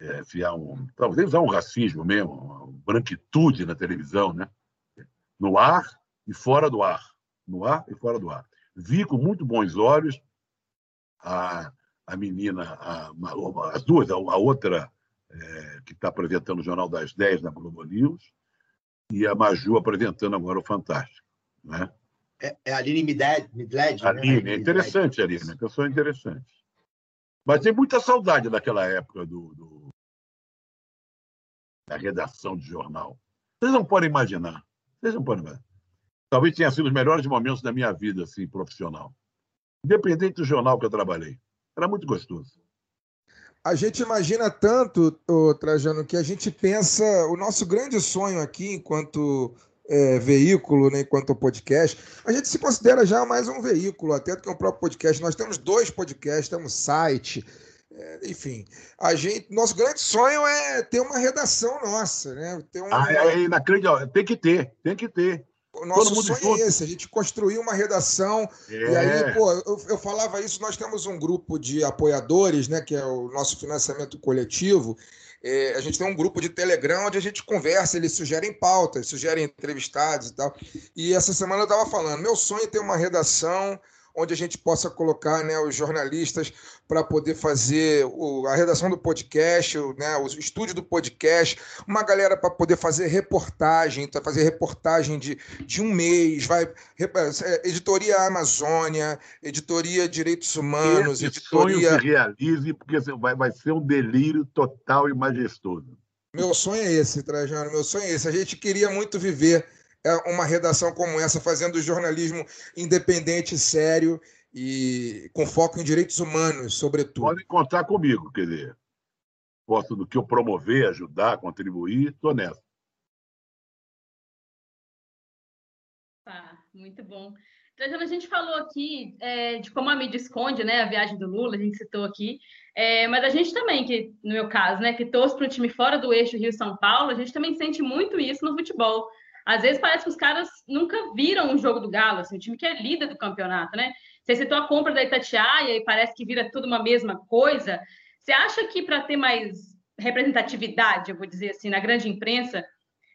é, um, talvez há um racismo mesmo, uma branquitude na televisão, né? No ar e fora do ar, no ar e fora do ar. Vi com muito bons olhos a, a menina, a, as duas, a, a outra é, que está apresentando o Jornal das 10 na Globo News, e a Maju apresentando agora o Fantástico. Né? É, é a Aline Midled. Midled Aline, né? é interessante, Aline, pessoa interessante. Mas tem muita saudade daquela época do, do, da redação de jornal. Vocês não podem imaginar. Vocês não podem imaginar. Talvez tenha sido os melhores momentos da minha vida assim, profissional. Independente do jornal que eu trabalhei. Era muito gostoso a gente imagina tanto, Trajano, que a gente pensa. O nosso grande sonho aqui, enquanto é, veículo, né, enquanto podcast, a gente se considera já mais um veículo, até do que um próprio podcast. Nós temos dois podcasts, temos site. É, enfim, a gente, nosso grande sonho é ter uma redação nossa, né? Ter um, ah, é inacreditável. Tem que ter, tem que ter. O nosso sonho junto. é esse, a gente construir uma redação. É. E aí, pô, eu, eu, falava isso, nós temos um grupo de apoiadores, né? Que é o nosso financiamento coletivo. É, a gente tem um grupo de Telegram onde a gente conversa, eles sugerem pautas, sugerem entrevistados e tal. E essa semana eu estava falando, meu sonho é ter uma redação onde a gente possa colocar né, os jornalistas para poder fazer o, a redação do podcast, o, né, o estúdio do podcast, uma galera para poder fazer reportagem, tá, fazer reportagem de, de um mês, vai é, editoria Amazônia, editoria Direitos Humanos, Esse editoria. Sonho se realize, porque vai, vai ser um delírio total e majestoso. Meu sonho é esse, Trajano, meu sonho é esse. A gente queria muito viver uma redação como essa, fazendo jornalismo independente, sério e com foco em direitos humanos, sobretudo. Pode contar comigo, quer dizer, posso do que eu promover, ajudar, contribuir, estou nessa. Tá, muito bom. Trajano, a gente falou aqui é, de como a mídia esconde né, a viagem do Lula, a gente citou aqui, é, mas a gente também, que no meu caso, né, que torce para um time fora do eixo Rio-São Paulo, a gente também sente muito isso no futebol. Às vezes parece que os caras nunca viram um jogo do Galo, assim, o time que é líder do campeonato, né? Você citou a compra da Itatiaia e parece que vira tudo uma mesma coisa. Você acha que para ter mais representatividade, eu vou dizer assim, na grande imprensa,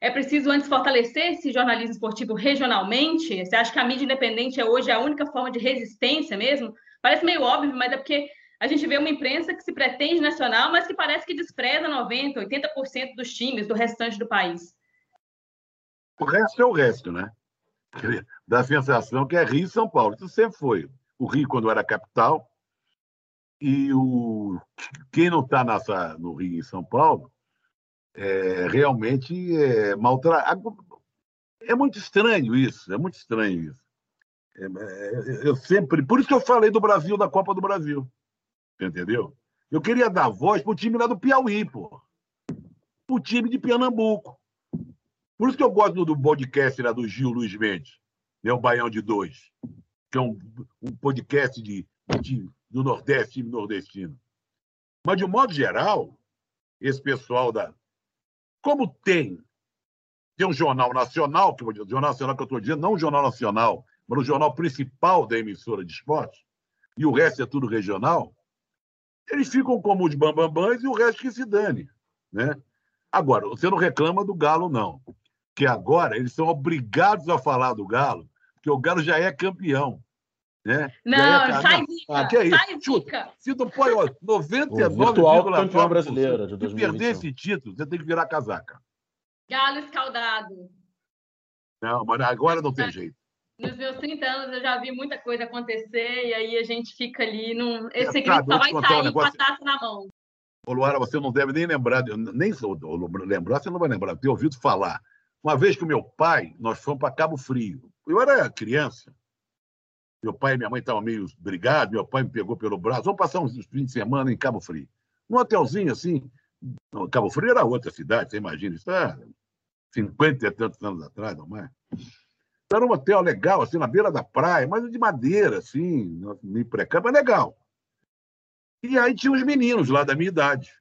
é preciso antes fortalecer esse jornalismo esportivo regionalmente? Você acha que a mídia independente é hoje a única forma de resistência mesmo? Parece meio óbvio, mas é porque a gente vê uma imprensa que se pretende nacional, mas que parece que despreza 90%, 80% dos times do restante do país. O resto é o resto, né? Dá a sensação que é Rio e São Paulo. Isso sempre foi. O Rio, quando era capital, e o, quem não está no Rio e São Paulo é, realmente é maltratado. É muito estranho isso, é muito estranho isso. É, é, eu sempre. Por isso que eu falei do Brasil, da Copa do Brasil. Entendeu? Eu queria dar voz para o time lá do Piauí, pô. O time de Pernambuco. Por isso que eu gosto do podcast lá do Gil Luiz Mendes, né, o Baião de Dois, que é um, um podcast de, de, do Nordeste, time nordestino. Mas, de um modo geral, esse pessoal da. Como tem tem um jornal nacional, que o jornal nacional que eu estou dizendo, não o jornal nacional, mas o jornal principal da emissora de esporte, e o resto é tudo regional, eles ficam como os bambambãs e o resto que se dane. Né? Agora, você não reclama do Galo, não. Que agora eles são obrigados a falar do Galo, porque o Galo já é campeão. Né? Não, é, sai zica, ah, que é isso? sai zica. Se tu põe 99,4 campeão brasileiro de 2021. perder esse título, você tem que virar casaca. Galo escaldado. Não, mas agora não tem jeito. Nos meus 30 anos eu já vi muita coisa acontecer e aí a gente fica ali num. Esse grito só vai sair um negócio... com a taça na mão. Ô, Luara, você não deve nem lembrar, nem lembrar, você não vai lembrar, ter ouvido falar. Uma vez que o meu pai, nós fomos para Cabo Frio. Eu era criança. Meu pai e minha mãe estavam meio brigados, meu pai me pegou pelo braço. Vamos passar uns fins de semana em Cabo Frio. Num hotelzinho assim. Cabo Frio era outra cidade, você imagina, isso é 50 e tantos anos atrás, não é? Era um hotel legal, assim, na beira da praia, mas de madeira, assim, meio precário, mas legal. E aí tinha os meninos lá da minha idade.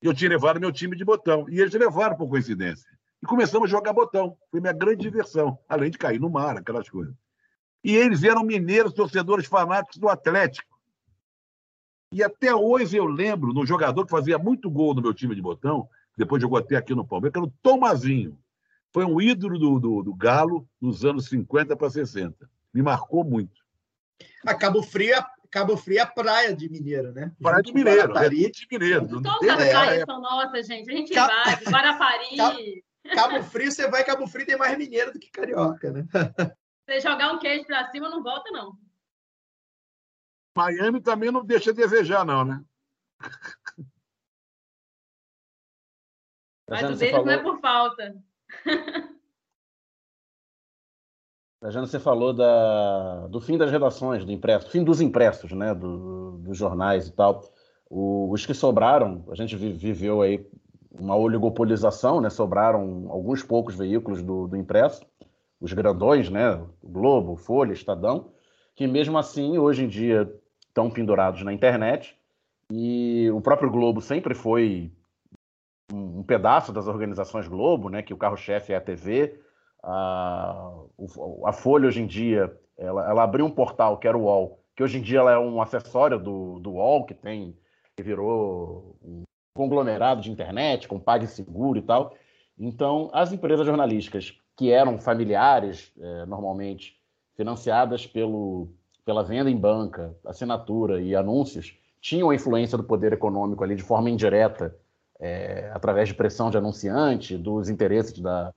Eu tinha levado meu time de botão. E eles levaram por coincidência. E começamos a jogar botão. Foi minha grande diversão, além de cair no mar, aquelas coisas. E eles eram mineiros, torcedores fanáticos do Atlético. E até hoje eu lembro no jogador que fazia muito gol no meu time de botão, depois jogou até aqui no Palmeiras, que era o Tomazinho. Foi um ídolo do, do, do Galo nos anos 50 para 60. Me marcou muito. A Cabo Frio, é, Cabo Frio é praia de Mineiro, né? Praia de Mineiro, é de Mineiro. Todas as praias são nossas, gente. A gente Cabo... vai, Guarapari. Cabo Frio, você vai Cabo Frio, tem mais mineiro do que carioca, né? Você jogar um queijo para cima, não volta, não. Miami também não deixa de desejar, não, né? Mas o deles falou... não é por falta. Trajano, você falou da, do fim das redações, do impresso, fim dos impressos, né, do, dos jornais e tal. O, os que sobraram, a gente viveu aí uma oligopolização, né, sobraram alguns poucos veículos do, do impresso, os grandões, né, Globo, Folha, Estadão, que mesmo assim, hoje em dia, estão pendurados na internet, e o próprio Globo sempre foi um, pedaço das organizações Globo, né, que o carro-chefe é a TV. A, a Folha, hoje em dia, ela, ela, abriu um portal que era o UOL, que hoje em dia ela é um acessório do, do UOL, que tem que virou um conglomerado de internet, com PagSeguro e tal. Então, as empresas jornalísticas que eram familiares, é, normalmente financiadas pelo, pela venda em banca, assinatura e anúncios, tinham a influência do poder econômico ali de forma indireta é, através de pressão de anunciante, dos interesses da,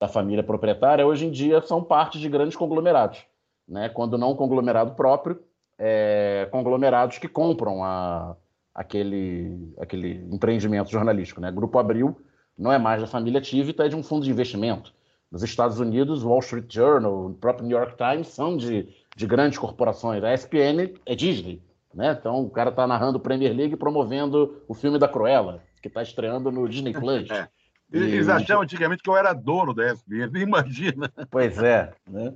da família proprietária, hoje em dia são parte de grandes conglomerados. Né? Quando não conglomerado próprio, é, conglomerados que compram a, aquele, aquele empreendimento jornalístico. Né? Grupo Abril não é mais da família Tivita, é de um fundo de investimento. Nos Estados Unidos, o Wall Street Journal, o próprio New York Times são de, de grandes corporações. A ESPN é Disney. Né? Então, o cara está narrando Premier League promovendo o filme da Cruella que está estreando no Disney Plus. É. Eles achavam antigamente que eu era dono da ESPN, imagina. Pois é, né?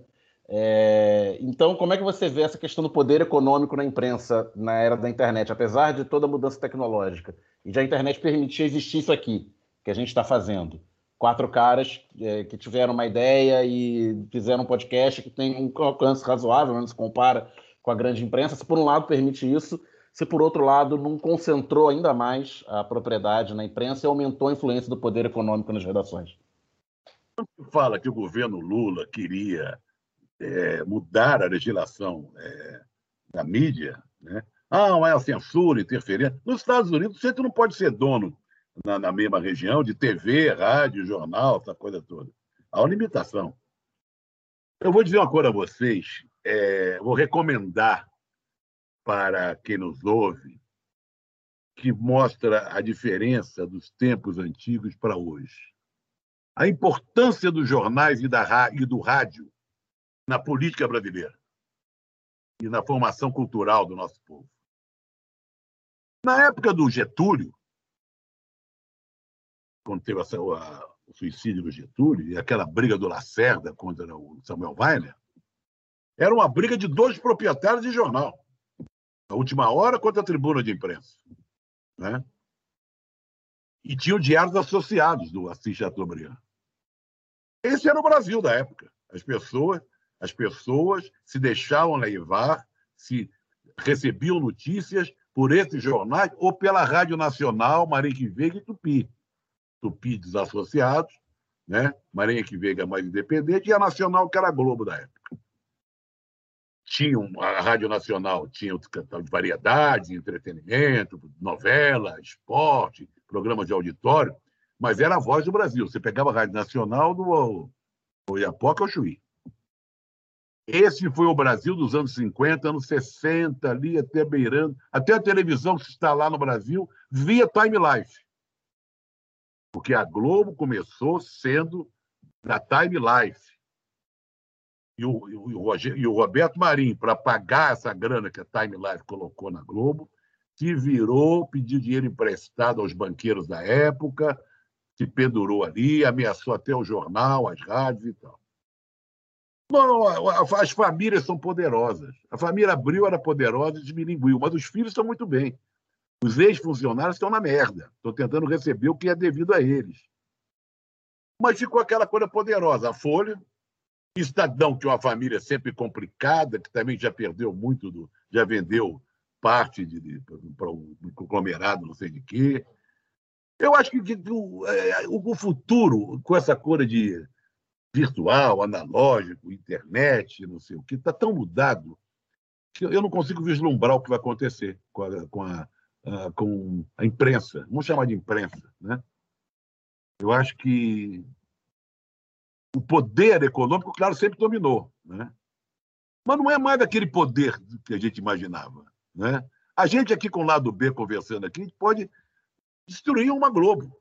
É, então, como é que você vê essa questão do poder econômico na imprensa na era da internet, apesar de toda a mudança tecnológica? E de a internet permitir existir isso aqui, que a gente está fazendo. Quatro caras é, que tiveram uma ideia e fizeram um podcast que tem um alcance razoável, não se compara com a grande imprensa. Se por um lado permite isso, se por outro lado não concentrou ainda mais a propriedade na imprensa e aumentou a influência do poder econômico nas redações. Fala que o governo Lula queria é, mudar a legislação é, da mídia, né? Ah, mas a censura, interferência. Nos Estados Unidos, você não pode ser dono na, na, mesma região de TV, rádio, jornal, essa coisa toda. Há uma limitação. Eu vou dizer uma coisa a vocês, é, vou recomendar para quem nos ouve, que mostra a diferença dos tempos antigos para hoje. A importância dos jornais e, da, e do rádio na política brasileira e na formação cultural do nosso povo. Na época do Getúlio, quando teve a, a, o suicídio do Getúlio e aquela briga do Lacerda contra o Samuel Weiner, era uma briga de dois proprietários de jornal. A última hora contra a tribuna de imprensa. Né? E tinha o Diários Associados do Assis Chateaubriand. Esse era o Brasil da época. As pessoas, as pessoas se deixavam levar, se recebiam notícias por esses jornais ou pela Rádio Nacional, Marinho Veiga e Tupi. Tupi desassociados, né? Marinha que Veiga mais independente, e a Nacional, que era a Globo da época. Tinha a Rádio Nacional tinha de variedade, entretenimento, novela, esporte, programas de auditório, mas era a voz do Brasil. Você pegava a Rádio Nacional do Oiapoque ao Chuí. Esse foi o Brasil dos anos 50, anos 60, ali até beirando, até a televisão se instalar no Brasil via Time Life. Porque a Globo começou sendo da Time Life. E o, e o, e o Roberto Marinho, para pagar essa grana que a Time Life colocou na Globo, se virou, pediu dinheiro emprestado aos banqueiros da época, se pendurou ali, ameaçou até o jornal, as rádios e tal. Não, as famílias são poderosas. A família Abril era poderosa e desmilinguiu, mas os filhos estão muito bem. Os ex-funcionários estão na merda. Estão tentando receber o que é devido a eles. Mas ficou aquela coisa poderosa. A Folha, Estadão, que é uma família sempre complicada, que também já perdeu muito, do, já vendeu parte de, de para um conglomerado, não sei de quê. Eu acho que, que o, é, o futuro, com essa coisa de virtual, analógico, internet, não sei o que, está tão mudado que eu não consigo vislumbrar o que vai acontecer com a, com a, a, com a imprensa. Vamos chamar de imprensa. Né? Eu acho que o poder econômico, claro, sempre dominou. Né? Mas não é mais aquele poder que a gente imaginava. Né? A gente aqui com o lado B conversando aqui, pode destruir uma Globo.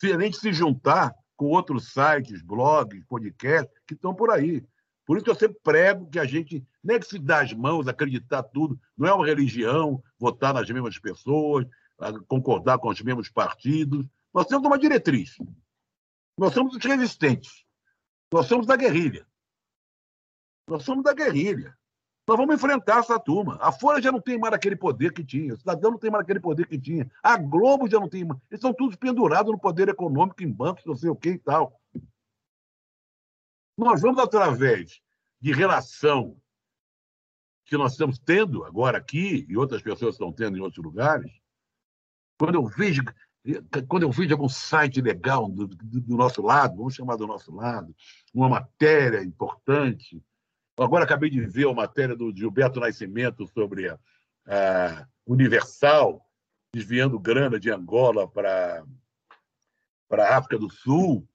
Se a gente se juntar com outros sites, blogs, podcasts que estão por aí. Por isso que eu sempre prego que a gente nem é que se dá as mãos, acreditar tudo, não é uma religião, votar nas mesmas pessoas, concordar com os mesmos partidos. Nós temos uma diretriz. Nós somos os resistentes. Nós somos da guerrilha. Nós somos da guerrilha. Nós vamos enfrentar essa turma. A Folha já não tem mais aquele poder que tinha. O Cidadão não tem mais aquele poder que tinha. A Globo já não tem mais. Eles estão todos pendurados no poder econômico, em bancos, não sei o que e tal. Nós vamos, através de relação que nós estamos tendo agora aqui, e outras pessoas estão tendo em outros lugares, quando eu vejo, quando eu vejo algum site legal do, do, do nosso lado, vamos chamar do nosso lado, uma matéria importante, Agora acabei de ver a matéria do Gilberto Nascimento sobre a, a Universal desviando grana de Angola para a África do Sul.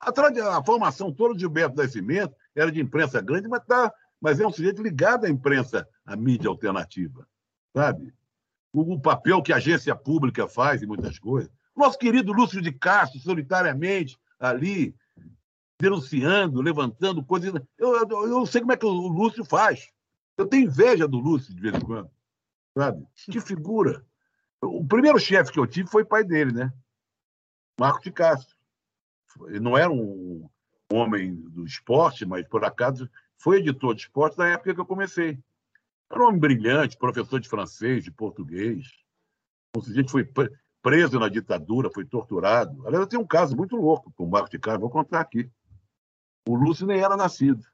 A, a, formação toda de Gilberto Nascimento era de imprensa grande, mas, tá, mas é um sujeito ligado à imprensa, à mídia alternativa, sabe? O, o papel que a agência pública faz em muitas coisas. Nosso querido Lúcio de Castro, solitariamente, ali, denunciando, levantando coisas. Eu, eu, eu sei como é que o Lúcio faz. Eu tenho inveja do Lúcio de vez em quando. Sabe? Que figura. O primeiro chefe que eu tive foi pai dele, né? Marco de Castro. Ele não era um homem do esporte, mas por acaso foi editor de esporte na época que eu comecei. Era um homem brilhante, professor de francês, de português. Um sujeito foi preso na ditadura, foi torturado. Aliás, eu tenho um caso muito louco com o Marco de Castro, vou contar aqui. O Lúcio nem era nascido.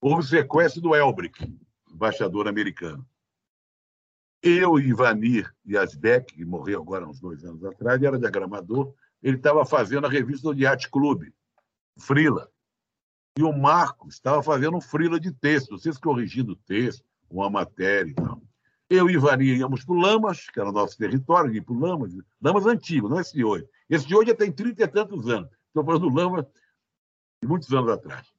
Houve sequestro do Elbrick, embaixador americano. Eu, Ivanir Yazbek, que morreu agora uns dois anos atrás, era diagramador, ele estava fazendo a revista do Yacht Club, Frila. E o Marco estava fazendo um Frila de texto, vocês corrigindo o texto, uma matéria e tal. Eu e Ivanir íamos para o Lamas, que era o nosso território, ia para o Lamas, Lamas antigo, não esse de hoje. Esse de hoje já tem trinta e tantos anos. Estou falando do Lamas, muitos anos atrás.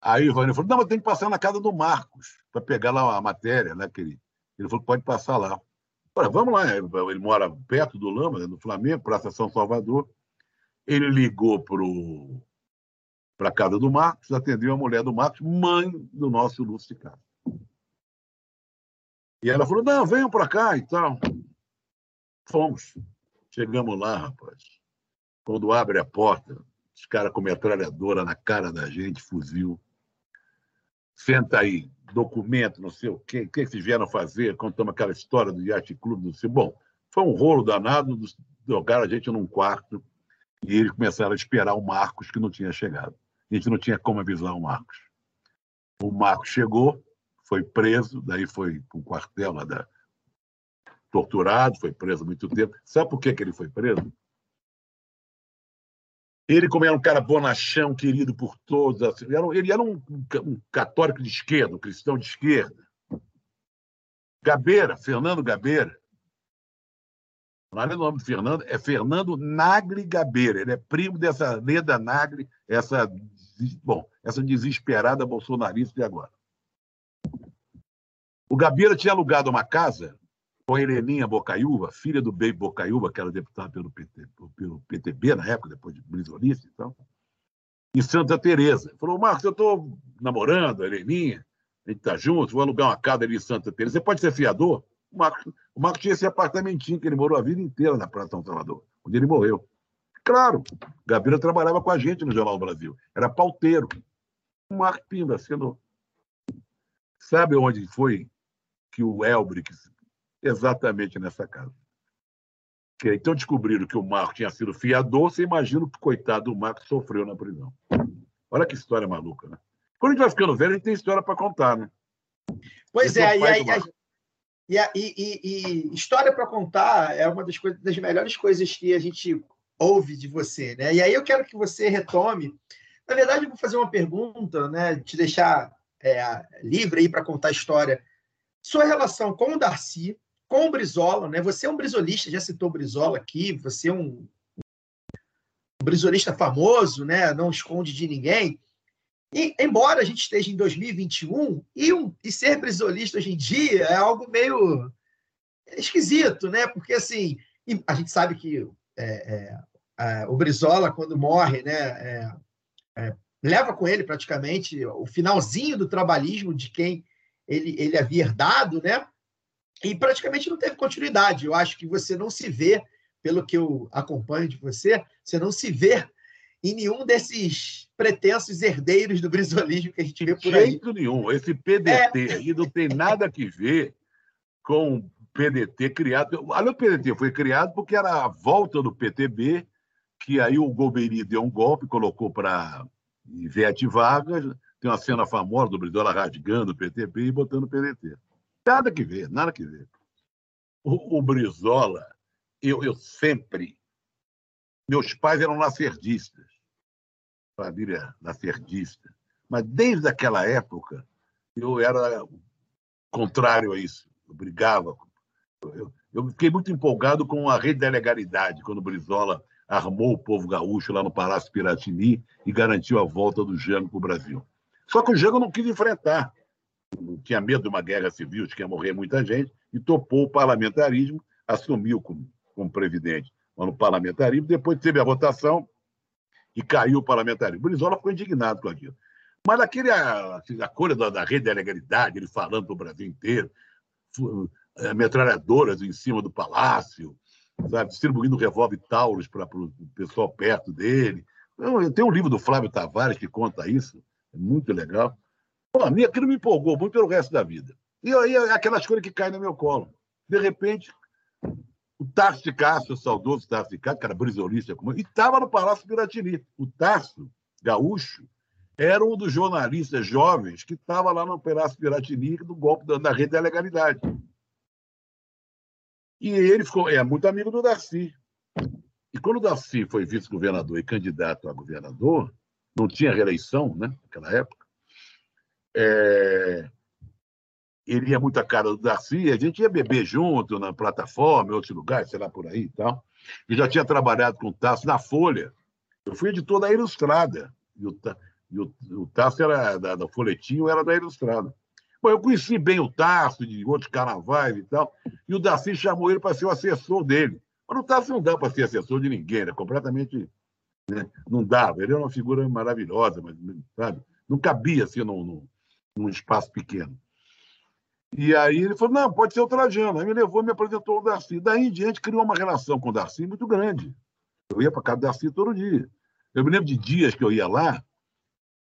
Aí o Ivanildo falou: não, mas tem que passar na casa do Marcos para pegar lá a matéria, né? Que ele, ele falou: pode passar lá. Falei, vamos lá, ele mora perto do Lama, no Flamengo, Praça São Salvador. Ele ligou para a casa do Marcos, atendeu a mulher do Marcos, mãe do nosso Lúcio de Castro. E ela falou: não, venham para cá e tal. Fomos. Chegamos lá, rapaz. Quando abre a porta, os caras com metralhadora na cara da gente, fuzil. Senta aí, documento, não sei o quê. O que vocês vieram fazer? Contamos aquela história do Yacht Clube, não sei. Bom, foi um rolo danado, jogaram a gente num quarto e eles começaram a esperar o Marcos, que não tinha chegado. A gente não tinha como avisar o Marcos. O Marcos chegou, foi preso, daí foi para um quartel lá da. torturado, foi preso muito tempo. Sabe por que, que ele foi preso? Ele, como era um cara bonachão, querido por todos, assim, ele era um, um católico de esquerda, um cristão de esquerda. Gabeira, Fernando Gabeira. Não é o nome do Fernando, é Fernando Nagli Gabeira. Ele é primo dessa Leda Nagli, essa, bom, essa desesperada bolsonarista de agora. O Gabeira tinha alugado uma casa com a Heleninha Bocaiúva, filha do Bey Bocaiúva, que era deputada pelo, PT, pelo PTB na época, depois de Brisolice e tal, em Santa Teresa. Falou, Marcos, eu estou namorando a Heleninha, a gente está junto, vou alugar uma casa ali em Santa Teresa. Você pode ser fiador? O Marcos, o Marcos tinha esse apartamentinho que ele morou a vida inteira na Praça São Salvador, onde ele morreu. Claro, Gabeira trabalhava com a gente no Jornal do Brasil, era pauteiro. O Marcos Pimba assinou. Sabe onde foi que o Elbrick, exatamente nessa casa. Então descobriram que o Marco tinha sido fiador, você imagina o que coitado do Marco sofreu na prisão. Olha que história maluca, né? Quando a gente vai ficando velho, a gente tem história para contar, né? Pois Esse é, é e, e, e, e, história para contar é uma das, coisas, das melhores coisas que a gente ouve de você, né? E aí eu quero que você retome. Na verdade, eu vou fazer uma pergunta, né? Te deixar é, livre aí para contar a história sua relação com o Darcy, com o Brizola, né? Você é um brizolista, já citou o Brizola aqui, você é um, um brizolista famoso, né? Não esconde de ninguém. E, embora a gente esteja em 2021, e, um, e ser brizolista hoje em dia é algo meio esquisito, né? Porque, assim, a gente sabe que é, é, o Brizola, quando morre, né, é, é, leva com ele praticamente o finalzinho do trabalhismo de quem ele, ele havia herdado, né? E praticamente não teve continuidade. Eu acho que você não se vê, pelo que eu acompanho de você, você não se vê em nenhum desses pretensos herdeiros do brisolismo que a gente vê por aí. De jeito nenhum. Esse PDT é... aí não tem nada que ver com o PDT criado. Olha, o PDT foi criado porque era a volta do PTB, que aí o Golbery deu um golpe, colocou para Ivete Vargas, tem uma cena famosa do Brizola rasgando o PTB e botando o PDT. Nada que ver, nada que ver. O, o Brizola, eu, eu sempre. Meus pais eram lacerdistas, família lacerdista. Mas desde aquela época, eu era contrário a isso. Eu brigava. Eu, eu fiquei muito empolgado com a rede da legalidade, quando o Brizola armou o povo gaúcho lá no Palácio Piratini e garantiu a volta do Jango para o Brasil. Só que o Jango não quis enfrentar. Tinha medo de uma guerra civil, de que ia morrer muita gente, e topou o parlamentarismo, assumiu como, como presidente no parlamentarismo, depois teve a votação e caiu o parlamentarismo. Brizola ficou indignado com aquilo. Mas aquele, a, a coisa da, da rede da legalidade, ele falando para o Brasil inteiro, é, metralhadoras em cima do palácio, sabe, distribuindo revólver Taurus para o pessoal perto dele. Eu, tem um livro do Flávio Tavares que conta isso, é muito legal. Pô, aquilo me empolgou muito pelo resto da vida. E aí aquelas coisas que caem no meu colo. De repente, o Tarso de Castro, o saudoso Tarso de Castro, que era brisolista, e estava no Palácio Piratini. O Tarso, gaúcho, era um dos jornalistas jovens que estava lá no Palácio Piratini do golpe da, da rede da legalidade. E ele ficou, é muito amigo do Darcy. E quando o Darcy foi vice-governador e candidato a governador, não tinha reeleição, né, naquela época, é, ele ia muito a cara do Darcy, a gente ia beber junto na plataforma, em outros lugares, sei lá, por aí e tal. E já tinha trabalhado com o Tasso na Folha. Eu fui editor da Ilustrada. E o, o Tasso era da, da Folhetinho, era da Ilustrada. Bom, eu conheci bem o Tasso, de outros carnavais e tal, e o Darcy chamou ele para ser o assessor dele. Mas o Tasso não dá para ser assessor de ninguém, era completamente. Né? Não dava. Ele era uma figura maravilhosa, mas, sabe? Não cabia assim num, num, num espaço pequeno. E aí ele falou: não, pode ser o Trajano. Aí me levou, me apresentou o Darcy. Daí em diante criou uma relação com o Darcy muito grande. Eu ia para casa do Darcy todo dia. Eu me lembro de dias que eu ia lá,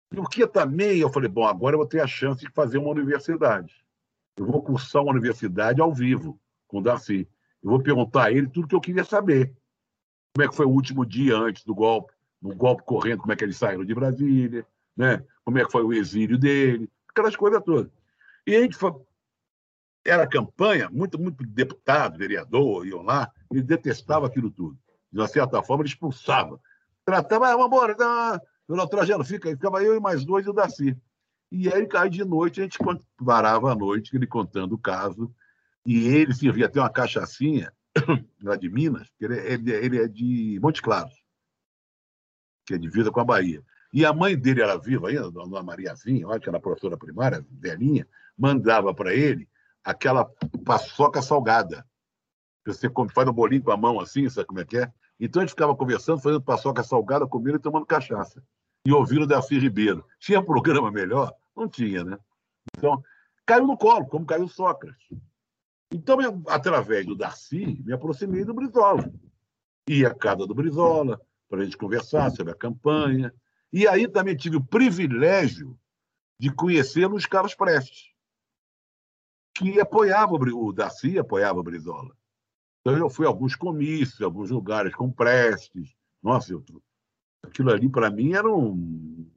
porque também eu falei, bom, agora eu vou ter a chance de fazer uma universidade. Eu vou cursar uma universidade ao vivo com o Darcy. Eu vou perguntar a ele tudo que eu queria saber. Como é que foi o último dia antes do golpe, no golpe correndo, como é que eles saíram de Brasília, né? como é que foi o exílio dele, aquelas coisas todas. E a gente foi... era campanha, muito, muito deputado, vereador, iam lá, ele detestava aquilo tudo. De uma certa forma, ele expulsava. Tratava, ah, vamos embora, tá... Dona Trajano, fica. Ficava eu e mais dois e o Darcy. E aí, cai de noite, a gente varava a noite, ele contando o caso. E ele servia até uma cachaçinha, lá de Minas, que ele, ele, ele é de Monte Claro, que é divisa com a Bahia. E a mãe dele era viva ainda, a dona Mariazinha, acho que era professora primária, velhinha, mandava para ele aquela paçoca salgada. Você faz um bolinho com a mão assim, sabe como é que é? Então a gente ficava conversando, fazendo paçoca salgada, comendo e tomando cachaça e ouvindo Darcy Ribeiro. Tinha programa melhor? Não tinha, né? Então, caiu no colo, como caiu Sócrates. Então, eu, através do Darcy, me aproximei do Brizola. Ia à casa do Brizola, para a gente conversar sobre a campanha. E aí também tive o privilégio de conhecer os Carlos Prestes, que apoiava o Darcy, apoiava o Brizola. Então, eu fui a alguns comícios, alguns lugares com Prestes. Nossa, eu Aquilo ali, para mim, era um,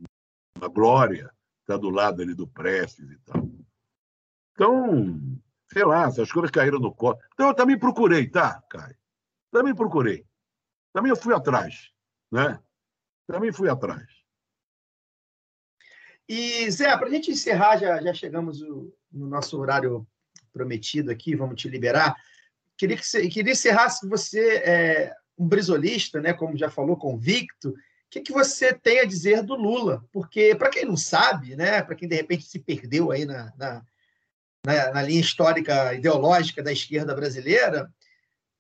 uma glória estar do lado ali do Prestes e tal. Então, sei lá, essas coisas caíram no colo. Então, eu também procurei, tá, Caio? Também procurei. Também eu fui atrás, né? Também fui atrás. E, Zé, para a gente encerrar, já, já chegamos no, no nosso horário prometido aqui, vamos te liberar. Queria, que você, queria encerrar se você é um brisolista, né, como já falou, convicto, que, que você tem a dizer do Lula? Porque, para quem não sabe, né, para quem de repente se perdeu aí na, na, na, na linha histórica ideológica da esquerda brasileira,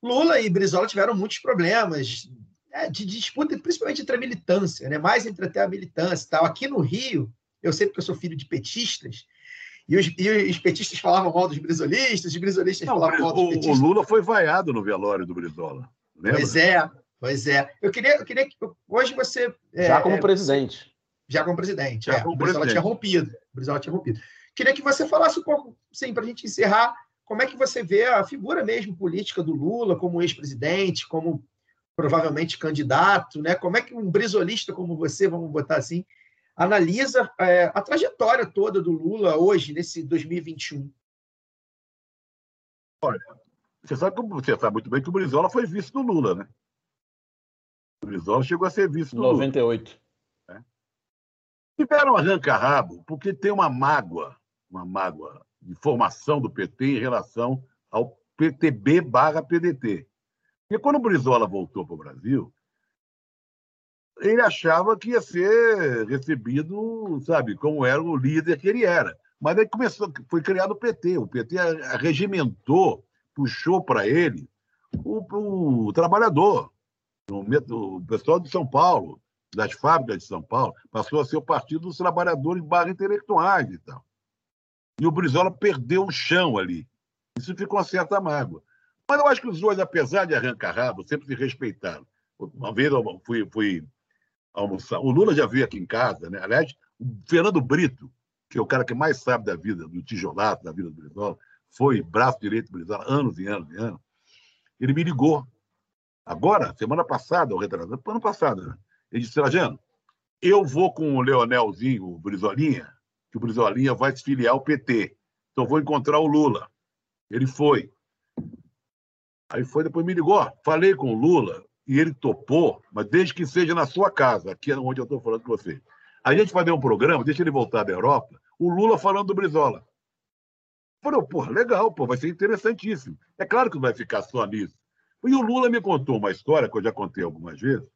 Lula e Brizola tiveram muitos problemas né, de disputa, principalmente entre a militância, né, mais entre até a militância e tal. Aqui no Rio, eu sei porque eu sou filho de petistas, e os, e os, petistas falavam mal dos brisolistas, os brisolistas não, falavam mal dos petistas. O Lula foi vaiado no velório do Brizola. Lembra? Pois é, Pois é. Eu queria, eu queria que hoje você. É, já como é, presidente. Já como presidente. Já é. como o Brizola presidente. tinha rompido. O Brizola tinha rompido. Queria que você falasse um pouco, sim, para a gente encerrar, como é que você vê a figura mesmo política do Lula como ex-presidente, como provavelmente candidato, né? Como é que um brizolista como você, vamos botar assim, analisa é, a trajetória toda do Lula hoje, nesse 2021? Olha, você sabe, que, você sabe muito bem que o Brizola foi vice do Lula, né? O Brizola chegou a ser vice do 98. Lula. Né? Tiveram arranca-rabo porque tem uma mágoa, uma mágoa de formação do PT em relação ao PTB barra PDT. Porque quando o Brizola voltou para o Brasil, ele achava que ia ser recebido, sabe, como era o líder que ele era. Mas aí começou, foi criado o PT. O PT regimentou, puxou para ele o, o trabalhador, o pessoal de São Paulo, das fábricas de São Paulo, passou a ser o Partido dos Trabalhadores barra intelectuais e tal. E o Brizola perdeu o chão ali. Isso ficou uma certa mágoa. Mas eu acho que os dois, apesar de arrancar rabo, sempre se respeitaram. Uma vez eu fui, fui almoçar. O Lula já veio aqui em casa, né? Aliás, o Fernando Brito, que é o cara que mais sabe da vida, do tijolato, da vida do Brizola, foi braço direito do Brizola anos e anos e anos. Ele me ligou Agora, semana passada, ou retrasado, ano passado, né? ele disse, Trajano, eu vou com o Leonelzinho, o Brizolinha, que o Brizolinha vai se filiar ao PT. Então vou encontrar o Lula. Ele foi. Aí foi, depois me ligou, falei com o Lula e ele topou, mas desde que seja na sua casa, aqui é onde eu estou falando com você. A gente fazer um programa, deixa ele voltar da Europa, o Lula falando do Brizola. Falei, pô, legal, pô, vai ser interessantíssimo. É claro que não vai ficar só nisso. E o Lula me contou uma história que eu já contei algumas vezes,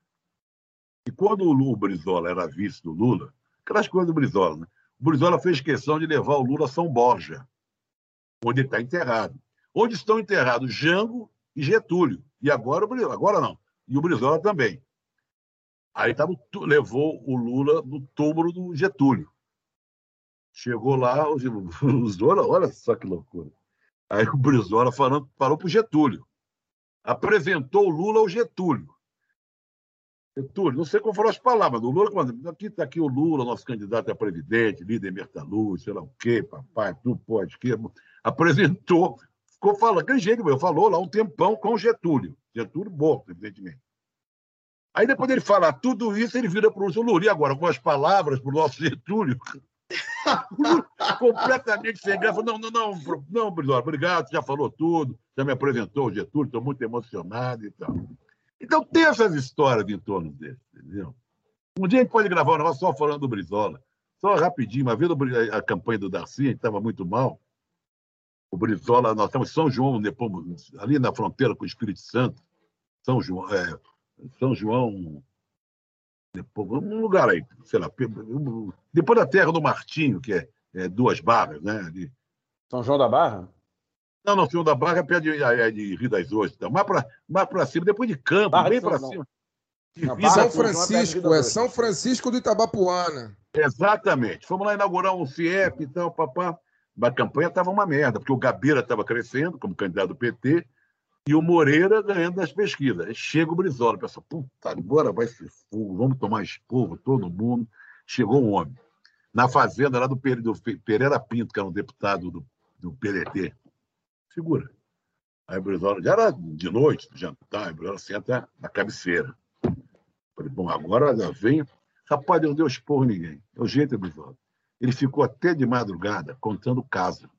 que quando o Lula Brizola era vice do Lula, aquelas coisas do Brizola. Né? O Brizola fez questão de levar o Lula a São Borja, onde ele está enterrado. Onde estão enterrados Jango e Getúlio. E agora o Brizola, agora não. E o Brizola também. Aí tava, levou o Lula no túmulo do Getúlio. Chegou lá, os, os olha só que loucura. Aí o Brizola falando, falou para o Getúlio. Apresentou o Lula ao Getúlio. Getúlio, não sei como foram as palavras do Lula, mas aqui está aqui o Lula, nosso candidato a presidente, líder Mertaluz, sei lá o quê, papai, tu pode, que apresentou, ficou falando, aquele jeito, eu falou lá um tempão com Getúlio. Getúlio morto, evidentemente. Aí depois ele falar tudo isso, ele vira para o Lula. E agora, com as palavras para o nosso Getúlio, completamente sem graça. Não, não, não, não, Brizola, obrigado, já falou tudo, já me apresentou o Getúlio, estou muito emocionado e tal. Então tem essas histórias em torno dele, entendeu? Um dia a gente pode gravar um negócio só falando do Brizola. Só rapidinho, uma vez a campanha do Darcy, a gente estava muito mal. O Brizola, nós estamos em São João, ali na fronteira com o Espírito Santo. São João, é, São João depois, um lugar aí, sei lá, depois da terra do Martinho, que é, é duas barras, né? Ali. São João da Barra? Não, não, São João da Barra é perto de, é, de Rio das Ostras. Então, mais para cima, depois de Campo, Barra bem para cima. Não, São Francisco, é São Francisco do Itabapuana. Exatamente. Fomos lá inaugurar um CIEP e tal, papá. A campanha estava uma merda, porque o Gabeira estava crescendo como candidato do PT, e o Moreira ganhando nas pesquisas. Chega o Brizola, pensa, puta, agora vai ser fogo, vamos tomar esporro, todo mundo. Chegou um homem. Na fazenda lá do, Pereira Pinto, que era um deputado do, do PDT. Segura. Aí o Brizola, já era de noite, jantar, o Brizola senta na cabeceira. Falei, bom, agora já vem. Rapaz, não deu esporro ninguém. É o jeito, Brizola. Ele ficou até de madrugada contando casa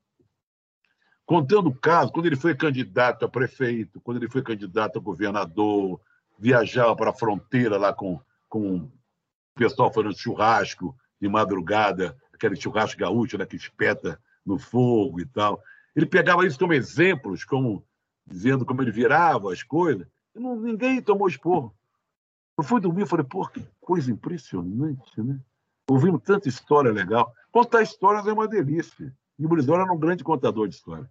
contando o caso, quando ele foi candidato a prefeito, quando ele foi candidato a governador, viajava para a fronteira lá com, com o pessoal fazendo churrasco de madrugada, aquele churrasco gaúcho né, que espeta no fogo e tal. Ele pegava isso como exemplos, como dizendo como ele virava as coisas. Não, ninguém tomou esporro. Eu fui dormir e falei, pô, que coisa impressionante, né? Ouvimos tanta história legal. Contar histórias é uma delícia. E o Brizola era um grande contador de histórias.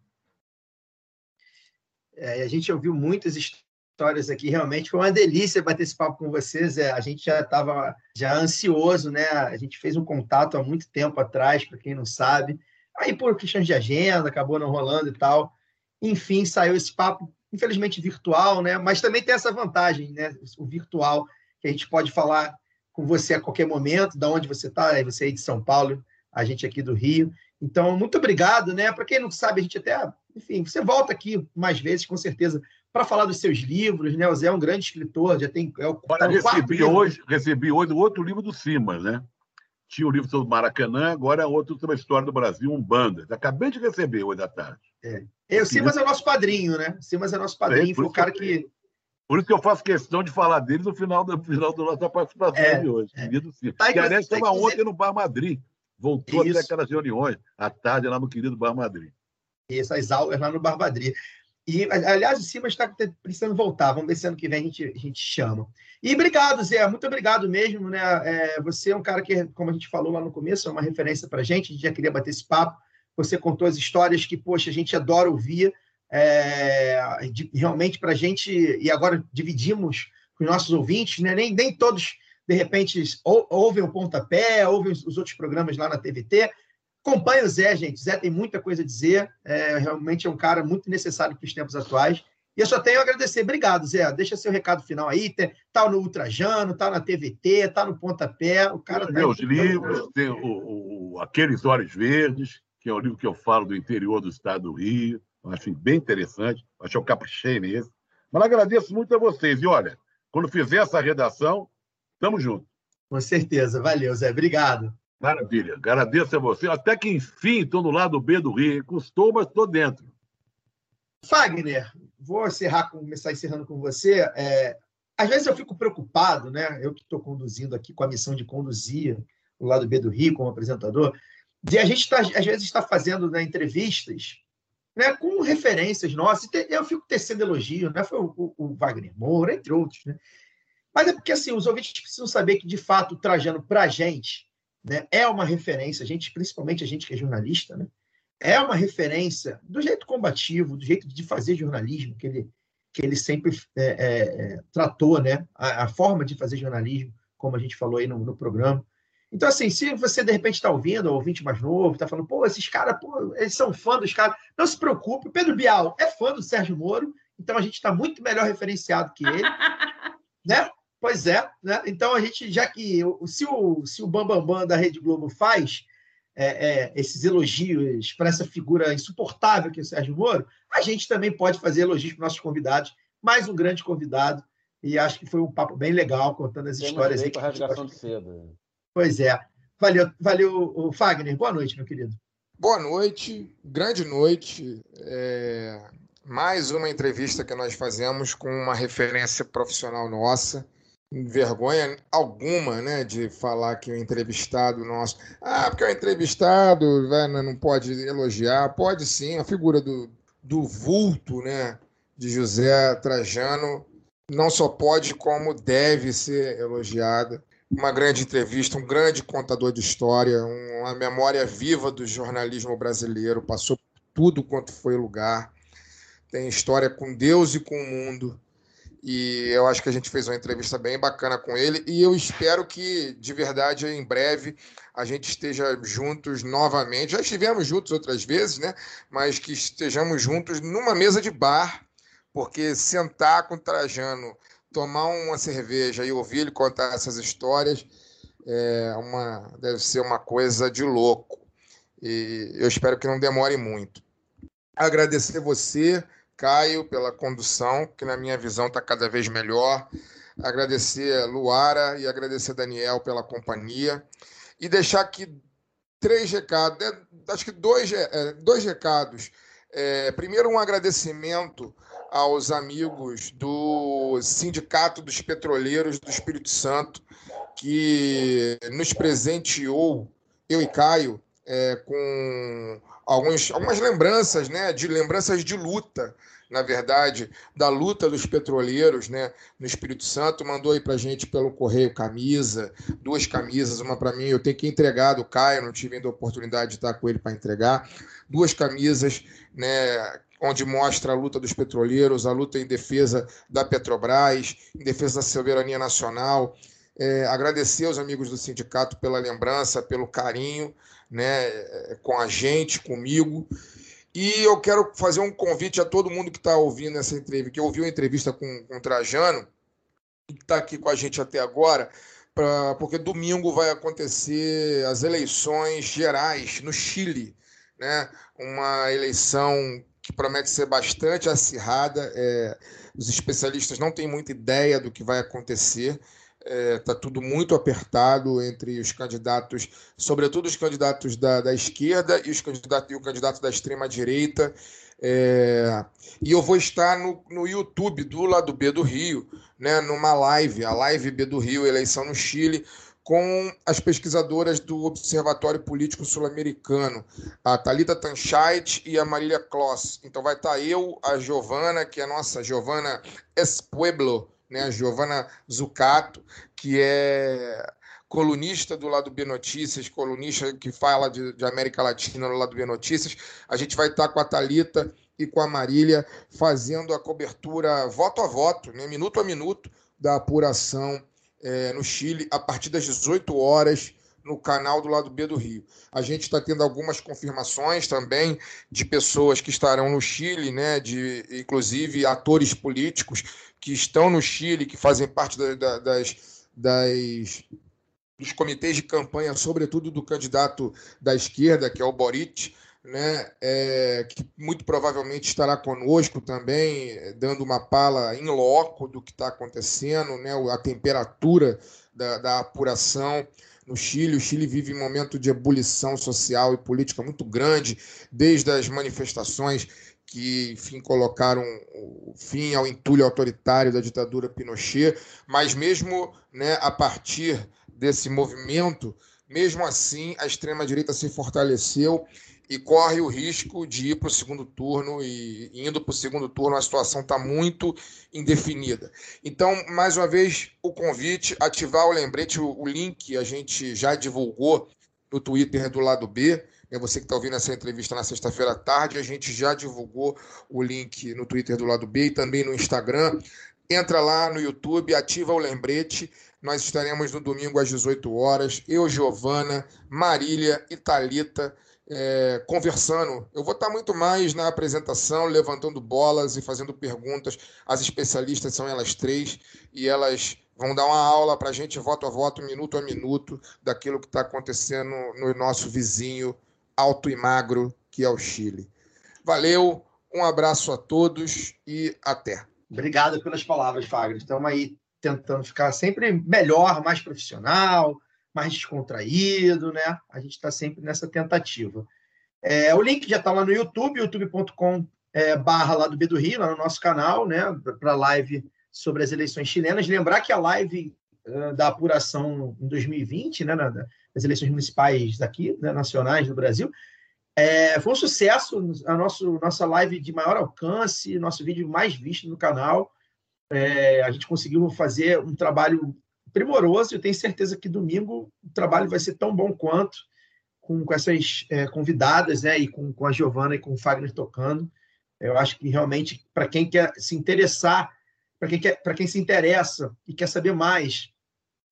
É, a gente ouviu muitas histórias aqui, realmente foi uma delícia bater esse papo com vocês. É, a gente já estava já ansioso, né? A gente fez um contato há muito tempo atrás, para quem não sabe. Aí, por questões de agenda, acabou não rolando e tal. Enfim, saiu esse papo, infelizmente virtual, né? Mas também tem essa vantagem, né? O virtual, que a gente pode falar com você a qualquer momento, da onde você está, você aí de São Paulo, a gente aqui do Rio. Então, muito obrigado, né? Para quem não sabe, a gente até enfim, você volta aqui mais vezes, com certeza, para falar dos seus livros, né? O Zé é um grande escritor, já tem. É o, Olha, recebi, hoje, recebi hoje outro livro do Simas, né? Tinha o um livro sobre Maracanã, agora é outro sobre a história do Brasil, um banda. Acabei de receber hoje à tarde. É. é o Simas é o nosso padrinho, né? O Simas é nosso padrinho, é, foi o cara que. Por isso que eu faço questão de falar dele no final, do, final da nossa participação é, de hoje. É. Querido Simas. Tá, que, aliás, estava ontem no Bar Madrid. Voltou isso. até aquelas reuniões, à tarde, lá no querido Bar Madrid essas aulas lá no Barbadria. E, aliás, o Simas está precisando voltar. Vamos ver se ano que vem a gente, a gente chama. E obrigado, Zé. Muito obrigado mesmo. Né? É, você é um cara que, como a gente falou lá no começo, é uma referência para a gente. A gente já queria bater esse papo. Você contou as histórias que, poxa, a gente adora ouvir. É, de, realmente para a gente. E agora dividimos com os nossos ouvintes, né? nem, nem todos, de repente, ou, ouvem o Pontapé, ouvem os, os outros programas lá na TVT Acompanhe o Zé, gente. Zé tem muita coisa a dizer. É, realmente é um cara muito necessário para os tempos atuais. E eu só tenho a agradecer. Obrigado, Zé. Deixa seu recado final aí. Tá no Ultrajano, tá na TVT, tá no Pontapé. O cara tá Meus livros, tem o, o, Aqueles Olhos Verdes, que é o livro que eu falo do interior do estado do Rio. Eu acho bem interessante. Acho que eu caprichei nesse. Mas agradeço muito a vocês. E olha, quando fizer essa redação, estamos juntos. Com certeza. Valeu, Zé. Obrigado. Maravilha. Agradeço a você. Até que, enfim, estou no lado B do Rio. Custou, mas estou dentro. Fagner, vou encerrar, começar encerrando com você. É, às vezes eu fico preocupado, né? Eu que estou conduzindo aqui com a missão de conduzir o lado B do Rio como apresentador, de a gente tá, às vezes está fazendo né, entrevistas né, com referências nossas. Eu fico tecendo elogio, né? Foi o, o, o Wagner Moura, entre outros, né? Mas é porque assim, os ouvintes precisam saber que, de fato, o Trajano, para a gente, né, é uma referência, a gente, principalmente a gente que é jornalista, né, é uma referência do jeito combativo, do jeito de fazer jornalismo que ele, que ele sempre é, é, tratou, né, a, a, forma de fazer jornalismo, como a gente falou aí no, no programa. Então, assim, se você de repente está ouvindo, ou ouvinte mais novo, está falando, pô, esses caras, eles são fã dos caras, não se preocupe, o Pedro Bial é fã do Sérgio Moro, então a gente está muito melhor referenciado que ele, né? Pois é, né? Então a gente, já que se o, se o Bambambam Bam Bam da Rede Globo faz é, é, esses elogios para essa figura insuportável que é o Sérgio Moro, a gente também pode fazer elogios para nossos convidados. Mais um grande convidado, e acho que foi um papo bem legal, contando as Tem histórias aí. Que de cedo. Pois é. Valeu, valeu, Fagner. Boa noite, meu querido. Boa noite, grande noite. É... Mais uma entrevista que nós fazemos com uma referência profissional nossa vergonha alguma, né, de falar que o entrevistado nosso, ah, porque o entrevistado né, não pode elogiar, pode sim, a figura do, do vulto, né, de José Trajano não só pode como deve ser elogiada. Uma grande entrevista, um grande contador de história, uma memória viva do jornalismo brasileiro, passou tudo quanto foi lugar, tem história com Deus e com o mundo e eu acho que a gente fez uma entrevista bem bacana com ele. E eu espero que, de verdade, em breve a gente esteja juntos novamente. Já estivemos juntos outras vezes, né? Mas que estejamos juntos numa mesa de bar, porque sentar com Trajano, tomar uma cerveja e ouvir ele contar essas histórias é uma, deve ser uma coisa de louco. E eu espero que não demore muito. Agradecer você Caio pela condução, que na minha visão está cada vez melhor. Agradecer Luara e agradecer Daniel pela companhia. E deixar aqui três recados, né, acho que dois, é, dois recados. É, primeiro, um agradecimento aos amigos do Sindicato dos Petroleiros do Espírito Santo, que nos presenteou, eu e Caio, é, com alguns, algumas lembranças, né, de lembranças de luta, na verdade, da luta dos petroleiros, né, no Espírito Santo, mandou aí para gente pelo correio camisa, duas camisas, uma para mim, eu tenho que entregar do Caio, não tive ainda a oportunidade de estar com ele para entregar, duas camisas, né, onde mostra a luta dos petroleiros, a luta em defesa da Petrobras, em defesa da soberania nacional. É, agradecer aos amigos do sindicato pela lembrança, pelo carinho, né, com a gente, comigo. E eu quero fazer um convite a todo mundo que está ouvindo essa entrevista, que ouviu a entrevista com, com o Trajano, que está aqui com a gente até agora, pra, porque domingo vai acontecer as eleições gerais no Chile, né? Uma eleição que promete ser bastante acirrada. É, os especialistas não têm muita ideia do que vai acontecer está é, tá tudo muito apertado entre os candidatos, sobretudo os candidatos da, da esquerda e, os candidatos, e o candidato da extrema-direita. É, e eu vou estar no, no YouTube do lado B do Rio, né, numa live, a live B do Rio, eleição no Chile, com as pesquisadoras do Observatório Político Sul-Americano, a Talita Tanchait e a Marília Kloss. Então vai estar eu, a Giovana, que é a nossa Giovana Espueblo, né, a Giovana Zucato, que é colunista do lado B Notícias, colunista que fala de, de, América Latina no lado B Notícias. A gente vai estar com a Talita e com a Marília fazendo a cobertura voto a voto, né, minuto a minuto, da apuração é, no Chile, a partir das 18 horas no canal do lado B do Rio. A gente está tendo algumas confirmações também de pessoas que estarão no Chile, né, de inclusive atores políticos que estão no Chile, que fazem parte da, da, das, das dos comitês de campanha, sobretudo do candidato da esquerda, que é o Boric, né, é, que muito provavelmente estará conosco também, dando uma pala em loco do que está acontecendo, né, a temperatura da, da apuração no Chile. O Chile vive um momento de ebulição social e política muito grande, desde as manifestações que, enfim, colocaram fim ao entulho autoritário da ditadura Pinochet, mas mesmo né, a partir desse movimento Mesmo assim, a extrema-direita se fortaleceu e corre o risco de ir para o segundo turno e indo para o segundo turno a situação está muito indefinida. Então, mais uma vez, o convite, ativar o lembrete, o, o link a gente já divulgou no Twitter do lado B. É você que está ouvindo essa entrevista na sexta-feira à tarde, a gente já divulgou o link no Twitter do lado B e também no Instagram. Entra lá no YouTube, ativa o lembrete. Nós estaremos no domingo às 18 horas. Eu, Giovana, Marília e Thalita é, conversando. Eu vou estar muito mais na apresentação, levantando bolas e fazendo perguntas. As especialistas são elas três e elas vão dar uma aula para a gente, voto a voto, minuto a minuto, daquilo que está acontecendo no nosso vizinho alto e magro, que é o Chile. Valeu, um abraço a todos e até. Obrigado pelas palavras, Fagner. Estamos aí tentando ficar sempre melhor, mais profissional, mais descontraído, né? A gente está sempre nessa tentativa. É, o link já está lá no YouTube, youtube.com é, barra lá do B do Rio, lá no nosso canal, né? Para a live sobre as eleições chilenas. Lembrar que a live uh, da apuração em 2020, né? Na, das eleições municipais daqui, né, nacionais do Brasil, é, foi um sucesso. A nosso, nossa live de maior alcance, nosso vídeo mais visto no canal. É, a gente conseguiu fazer um trabalho primoroso. Eu tenho certeza que domingo o trabalho vai ser tão bom quanto, com, com essas é, convidadas, né? E com, com a Giovana e com o Fagner tocando. Eu acho que realmente, para quem quer se interessar, para quem, quem se interessa e quer saber mais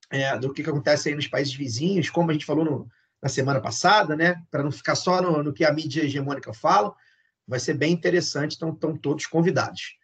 é, do que, que acontece aí nos países vizinhos, como a gente falou no, na semana passada, né? Para não ficar só no, no que a mídia hegemônica fala, vai ser bem interessante. Então, estão todos convidados.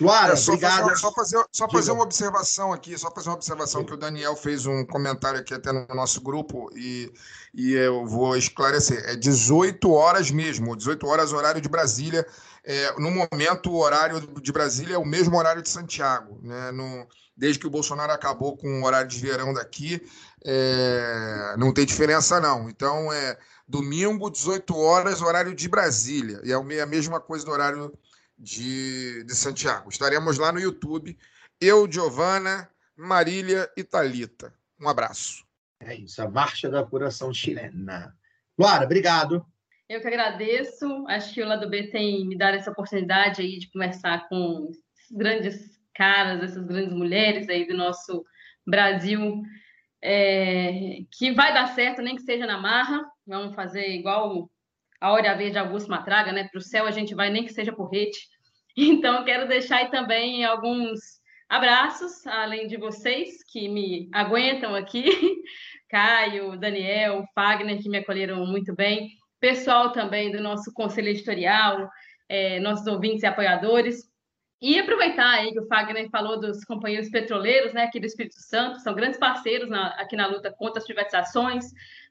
Luara, é, só obrigado. Fazer, só fazer, só fazer uma observação aqui, só fazer uma observação que o Daniel fez um comentário aqui até no nosso grupo e, e eu vou esclarecer. É 18 horas mesmo, 18 horas horário de Brasília. É, no momento, o horário de Brasília é o mesmo horário de Santiago. Né? No, desde que o Bolsonaro acabou com o horário de verão daqui, é, não tem diferença não. Então, é domingo, 18 horas, horário de Brasília. E é a mesma coisa do horário de, de Santiago. Estaremos lá no YouTube. Eu, Giovana, Marília e Thalita. Um abraço. É isso, a marcha da apuração chilena. Luara, obrigado. Eu que agradeço. Acho que o Lado B tem me dado essa oportunidade aí de conversar com esses grandes caras, essas grandes mulheres aí do nosso Brasil, é, que vai dar certo, nem que seja na marra. Vamos fazer igual a Hora Verde Augusto Matraga, né? Para o céu a gente vai nem que seja porrete. Então, quero deixar aí também alguns abraços, além de vocês que me aguentam aqui, Caio, Daniel, Fagner, que me acolheram muito bem, pessoal também do nosso conselho editorial, é, nossos ouvintes e apoiadores. E aproveitar aí que o Fagner falou dos companheiros petroleiros, né, aqui do Espírito Santo, são grandes parceiros na, aqui na luta contra as privatizações,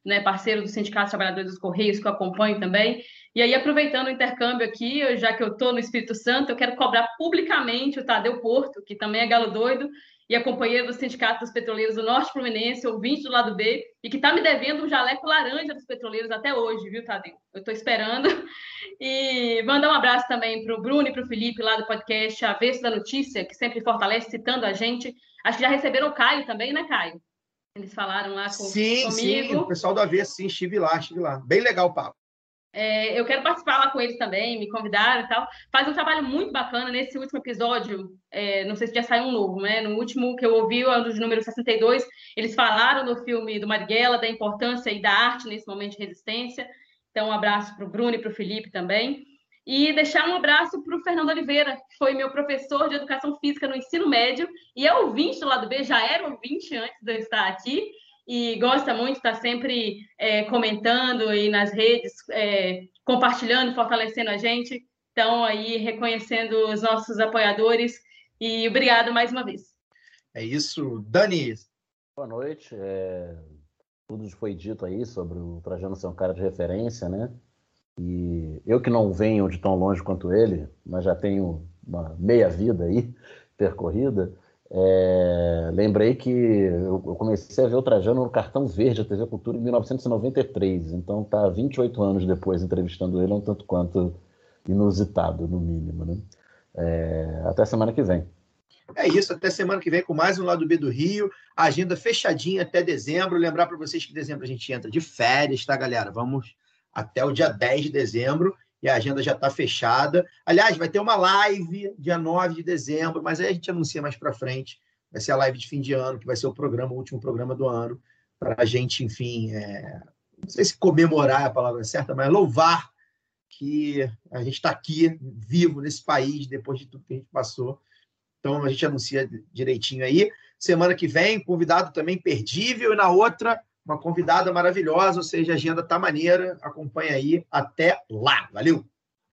né, parceiro do Sindicato dos Trabalhadores dos Correios, que eu acompanho também. E aí, aproveitando o intercâmbio aqui, já que eu estou no Espírito Santo, eu quero cobrar publicamente o Tadeu Porto, que também é galo doido, e é companheiro do Sindicato dos Petroleiros do Norte Fluminense, ouvinte do lado B, e que está me devendo um jaleco laranja dos petroleiros até hoje, viu, Tadeu? Eu estou esperando. E mandar um abraço também para o Bruno e para o Felipe, lá do podcast Avesso da Notícia, que sempre fortalece citando a gente. Acho que já receberam o Caio também, né, Caio? Eles falaram lá com, sim, comigo. Sim, o pessoal do Avesso, sim, estive lá, estive lá. Bem legal o papo. É, eu quero participar lá com eles também, me convidaram e tal. Faz um trabalho muito bacana nesse último episódio. É, não sei se já saiu um novo, né? No último que eu ouvi, ano de número 62, eles falaram no filme do Marighella da importância e da arte nesse momento de resistência. Então, um abraço para o Bruno e para o Felipe também. E deixar um abraço para o Fernando Oliveira, que foi meu professor de educação física no ensino médio e é ouvinte do lado B, já era ouvinte antes de eu estar aqui e gosta muito, está sempre é, comentando e nas redes, é, compartilhando, fortalecendo a gente. Então, aí, reconhecendo os nossos apoiadores e obrigado mais uma vez. É isso. Dani. Boa noite. É... Tudo foi dito aí sobre o Trajano ser um cara de referência, né? E eu que não venho de tão longe quanto ele, mas já tenho uma meia vida aí percorrida, é, lembrei que eu, comecei a ver o Trajano no Cartão Verde da TV Cultura em 1993, então tá 28 anos depois entrevistando ele, é um tanto quanto inusitado, no mínimo. Né? É, até semana que vem. É isso, até semana que vem com mais um Lado B do Rio. Agenda fechadinha até dezembro. Lembrar para vocês que em dezembro a gente entra de férias, tá, galera? Vamos até o dia 10 de dezembro e a agenda já está fechada. Aliás, vai ter uma live dia 9 de dezembro, mas aí a gente anuncia mais para frente. Vai ser a live de fim de ano, que vai ser o programa, o último programa do ano, para a gente, enfim, é... não sei se comemorar é a palavra certa, mas louvar que a gente está aqui, vivo nesse país, depois de tudo que a gente passou. Então a gente anuncia direitinho aí. Semana que vem, convidado também perdível, e na outra, uma convidada maravilhosa, ou seja, a agenda tá maneira. Acompanha aí. Até lá. Valeu!